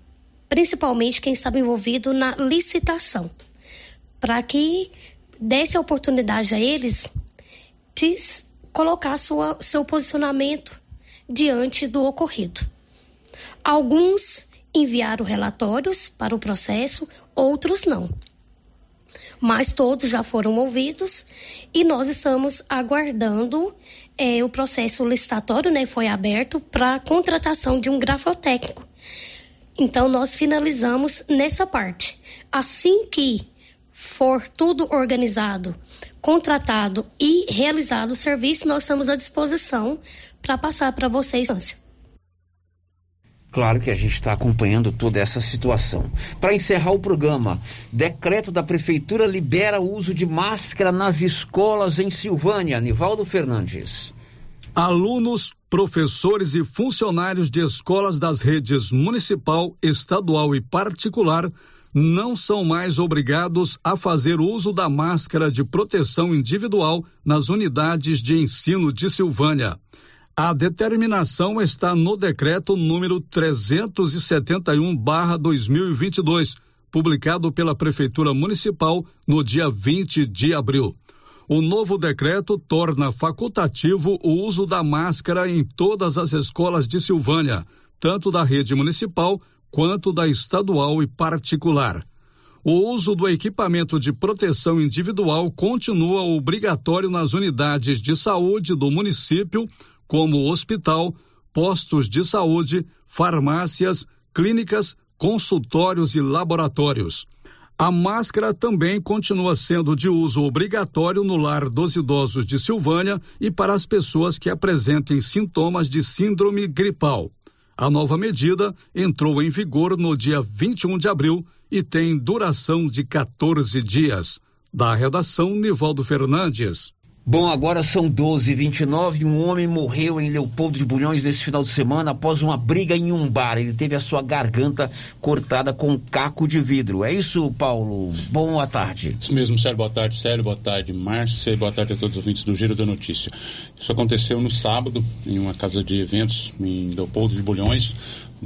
[SPEAKER 40] principalmente quem estava envolvido na licitação, para que desse a oportunidade a eles de colocar sua, seu posicionamento diante do ocorrido. Alguns enviaram relatórios para o processo, outros não. Mas todos já foram ouvidos e nós estamos aguardando eh, o processo licitatório, né? Foi aberto para contratação de um grafotécnico. Então nós finalizamos nessa parte. Assim que for tudo organizado, contratado e realizado o serviço, nós estamos à disposição para passar para vocês.
[SPEAKER 4] Claro que a gente está acompanhando toda essa situação. Para encerrar o programa, decreto da prefeitura libera o uso de máscara nas escolas em Silvânia. Nivaldo Fernandes.
[SPEAKER 6] Alunos, professores e funcionários de escolas das redes municipal, estadual e particular não são mais obrigados a fazer uso da máscara de proteção individual nas unidades de ensino de Silvânia. A determinação está no decreto número 371/2022, publicado pela Prefeitura Municipal no dia 20 de abril. O novo decreto torna facultativo o uso da máscara em todas as escolas de Silvânia, tanto da rede municipal quanto da estadual e particular. O uso do equipamento de proteção individual continua obrigatório nas unidades de saúde do município, como hospital, postos de saúde, farmácias, clínicas, consultórios e laboratórios. A máscara também continua sendo de uso obrigatório no lar dos idosos de Silvânia e para as pessoas que apresentem sintomas de síndrome gripal. A nova medida entrou em vigor no dia 21 de abril e tem duração de 14 dias. Da redação, Nivaldo Fernandes.
[SPEAKER 31] Bom, agora são 12h29. Um homem morreu em Leopoldo de Bulhões nesse final de semana após uma briga em um bar. Ele teve a sua garganta cortada com um caco de vidro. É isso, Paulo? Boa tarde.
[SPEAKER 41] Isso mesmo, Sérgio. Boa tarde, Sérgio. Boa tarde, Márcia. Boa tarde a todos os ouvintes do Giro da Notícia. Isso aconteceu no sábado, em uma casa de eventos em Leopoldo de Bulhões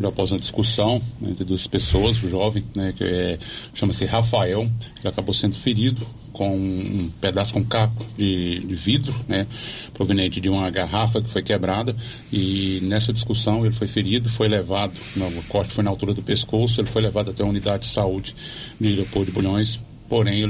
[SPEAKER 41] após uma discussão entre duas pessoas, o jovem, né, que é, chama-se Rafael, ele acabou sendo ferido com um pedaço com caco de, de, vidro, né, proveniente de uma garrafa que foi quebrada. E nessa discussão ele foi ferido, foi levado, o corte foi na altura do pescoço, ele foi levado até a unidade de saúde de Leopoldo de Bulhões, porém